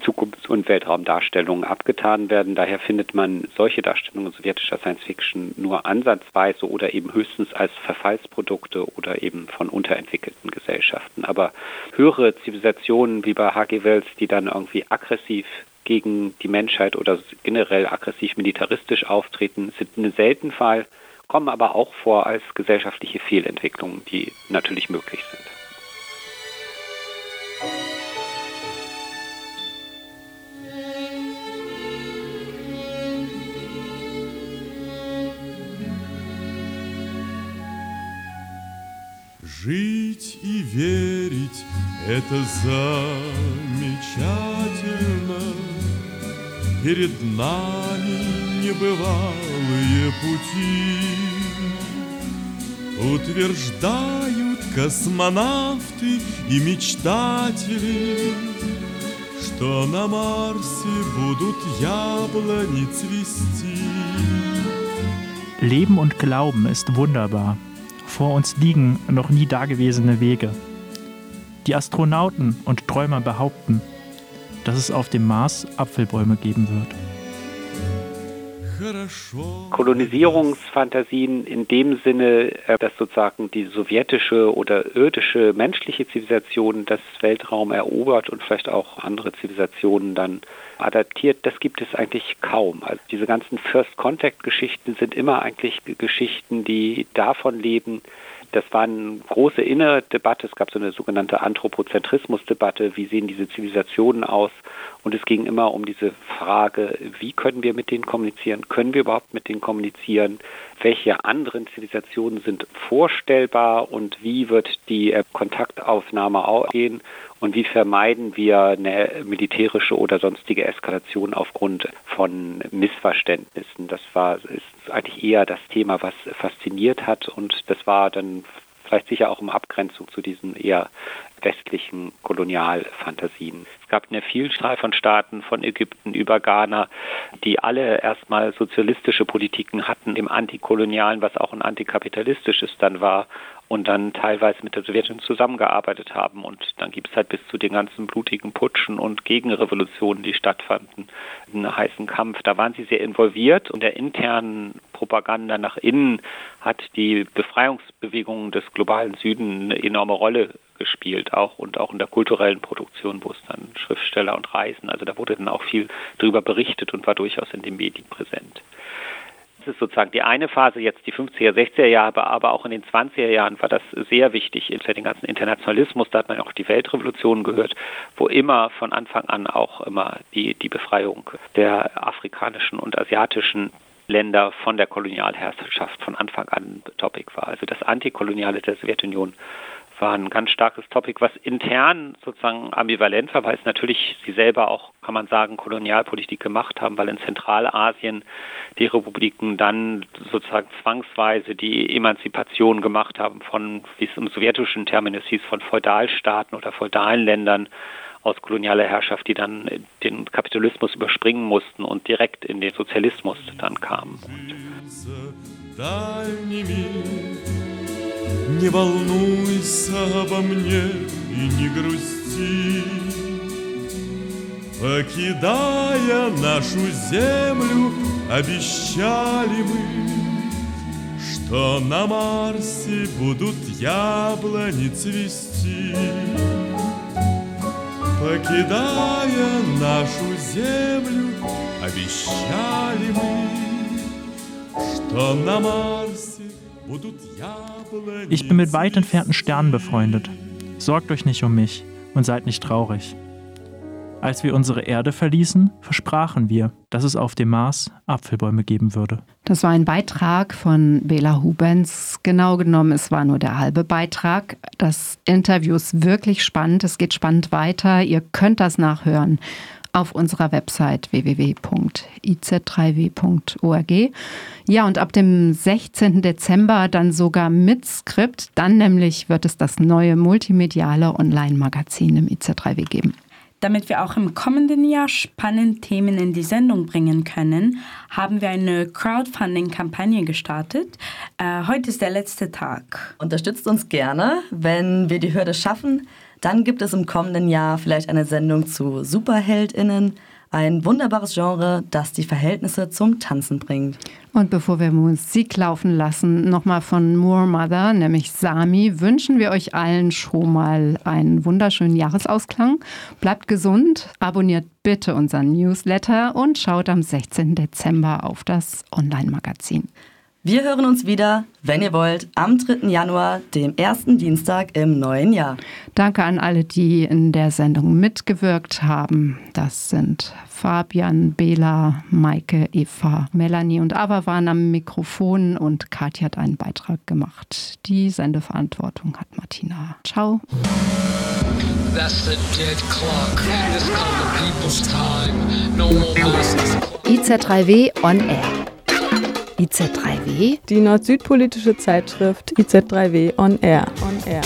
Zukunfts- und Weltraumdarstellungen abgetan werden. Daher findet man solche Darstellungen sowjetischer Science Fiction nur ansatzweise oder eben höchstens als Verfallsprodukte oder eben von unterentwickelten Gesellschaften. Aber höhere Zivilisationen wie bei H.G. Wells, die dann irgendwie aggressiv gegen die Menschheit oder generell aggressiv militaristisch auftreten, sind ein selten Fall, kommen aber auch vor als gesellschaftliche Fehlentwicklungen, die natürlich möglich sind. Жить и верить — это замечательно. Перед нами небывалые пути. Утверждают космонавты и мечтатели, Что на Марсе будут яблони цвести. Leben und Glauben ist wunderbar. Vor uns liegen noch nie dagewesene Wege. Die Astronauten und Träumer behaupten, dass es auf dem Mars Apfelbäume geben wird. Kolonisierungsfantasien in dem Sinne, äh, dass sozusagen die sowjetische oder irdische menschliche Zivilisation das Weltraum erobert und vielleicht auch andere Zivilisationen dann adaptiert, das gibt es eigentlich kaum. Also diese ganzen First Contact Geschichten sind immer eigentlich Geschichten, die davon leben, das war eine große innere Debatte. Es gab so eine sogenannte Anthropozentrismus-Debatte. Wie sehen diese Zivilisationen aus? Und es ging immer um diese Frage, wie können wir mit denen kommunizieren? Können wir überhaupt mit denen kommunizieren? Welche anderen Zivilisationen sind vorstellbar und wie wird die äh, Kontaktaufnahme aussehen? Und wie vermeiden wir eine militärische oder sonstige Eskalation aufgrund von Missverständnissen? Das war ist eigentlich eher das Thema, was fasziniert hat und das war dann vielleicht sicher auch in Abgrenzung zu diesen eher westlichen Kolonialfantasien. Es gab eine Vielzahl von Staaten, von Ägypten über Ghana, die alle erstmal sozialistische Politiken hatten im Antikolonialen, was auch ein antikapitalistisches dann war und dann teilweise mit der Sowjetunion zusammengearbeitet haben. Und dann gibt es halt bis zu den ganzen blutigen Putschen und Gegenrevolutionen, die stattfanden, einen heißen Kampf. Da waren sie sehr involviert und der internen Propaganda nach innen hat die Befreiungsbewegungen des globalen Süden eine enorme Rolle gespielt, auch und auch in der kulturellen Produktion, wo es dann Schriftsteller und Reisen, also da wurde dann auch viel darüber berichtet und war durchaus in den Medien präsent. Das ist sozusagen die eine Phase, jetzt die 50er, 60er Jahre, aber auch in den 20er Jahren war das sehr wichtig. In den ganzen Internationalismus, da hat man auch die Weltrevolution gehört, wo immer von Anfang an auch immer die, die Befreiung der afrikanischen und asiatischen Länder von der Kolonialherrschaft von Anfang an Topic war. Also das Antikoloniale der Sowjetunion war ein ganz starkes Topic, was intern sozusagen ambivalent war, weil es natürlich sie selber auch, kann man sagen, Kolonialpolitik gemacht haben, weil in Zentralasien die Republiken dann sozusagen zwangsweise die Emanzipation gemacht haben von, wie es im sowjetischen Terminus hieß, von Feudalstaaten oder feudalen Ländern aus kolonialer Herrschaft, die dann den Kapitalismus überspringen mussten und direkt in den Sozialismus dann kamen. Не волнуйся обо мне и не грусти, Покидая нашу землю, обещали мы, Что на Марсе будут яблони цвести. Покидая нашу землю, обещали мы, Что на Марсе Ich bin mit weit entfernten Sternen befreundet. Sorgt euch nicht um mich und seid nicht traurig. Als wir unsere Erde verließen, versprachen wir, dass es auf dem Mars Apfelbäume geben würde. Das war ein Beitrag von Bela Hubens. Genau genommen, es war nur der halbe Beitrag. Das Interview ist wirklich spannend. Es geht spannend weiter. Ihr könnt das nachhören auf unserer Website www.iz3w.org. Ja, und ab dem 16. Dezember dann sogar mit Skript. Dann nämlich wird es das neue multimediale Online-Magazin im IZ3W geben. Damit wir auch im kommenden Jahr spannende Themen in die Sendung bringen können, haben wir eine Crowdfunding-Kampagne gestartet. Äh, heute ist der letzte Tag. Unterstützt uns gerne, wenn wir die Hürde schaffen. Dann gibt es im kommenden Jahr vielleicht eine Sendung zu SuperheldInnen, ein wunderbares Genre, das die Verhältnisse zum Tanzen bringt. Und bevor wir Musik laufen lassen, nochmal von Moor Mother, nämlich Sami, wünschen wir euch allen schon mal einen wunderschönen Jahresausklang. Bleibt gesund, abonniert bitte unseren Newsletter und schaut am 16. Dezember auf das Online-Magazin. Wir hören uns wieder, wenn ihr wollt, am 3. Januar, dem ersten Dienstag im neuen Jahr. Danke an alle, die in der Sendung mitgewirkt haben. Das sind Fabian, Bela, Maike, Eva, Melanie und Ava waren am Mikrofon und Katja hat einen Beitrag gemacht. Die Sendeverantwortung hat Martina. Ciao. That's the dead clock. This called the people's time. No more masters. IZ3W on Air. IZ3W? Die nord-süd-politische Zeitschrift IZ3W On Air. On Air.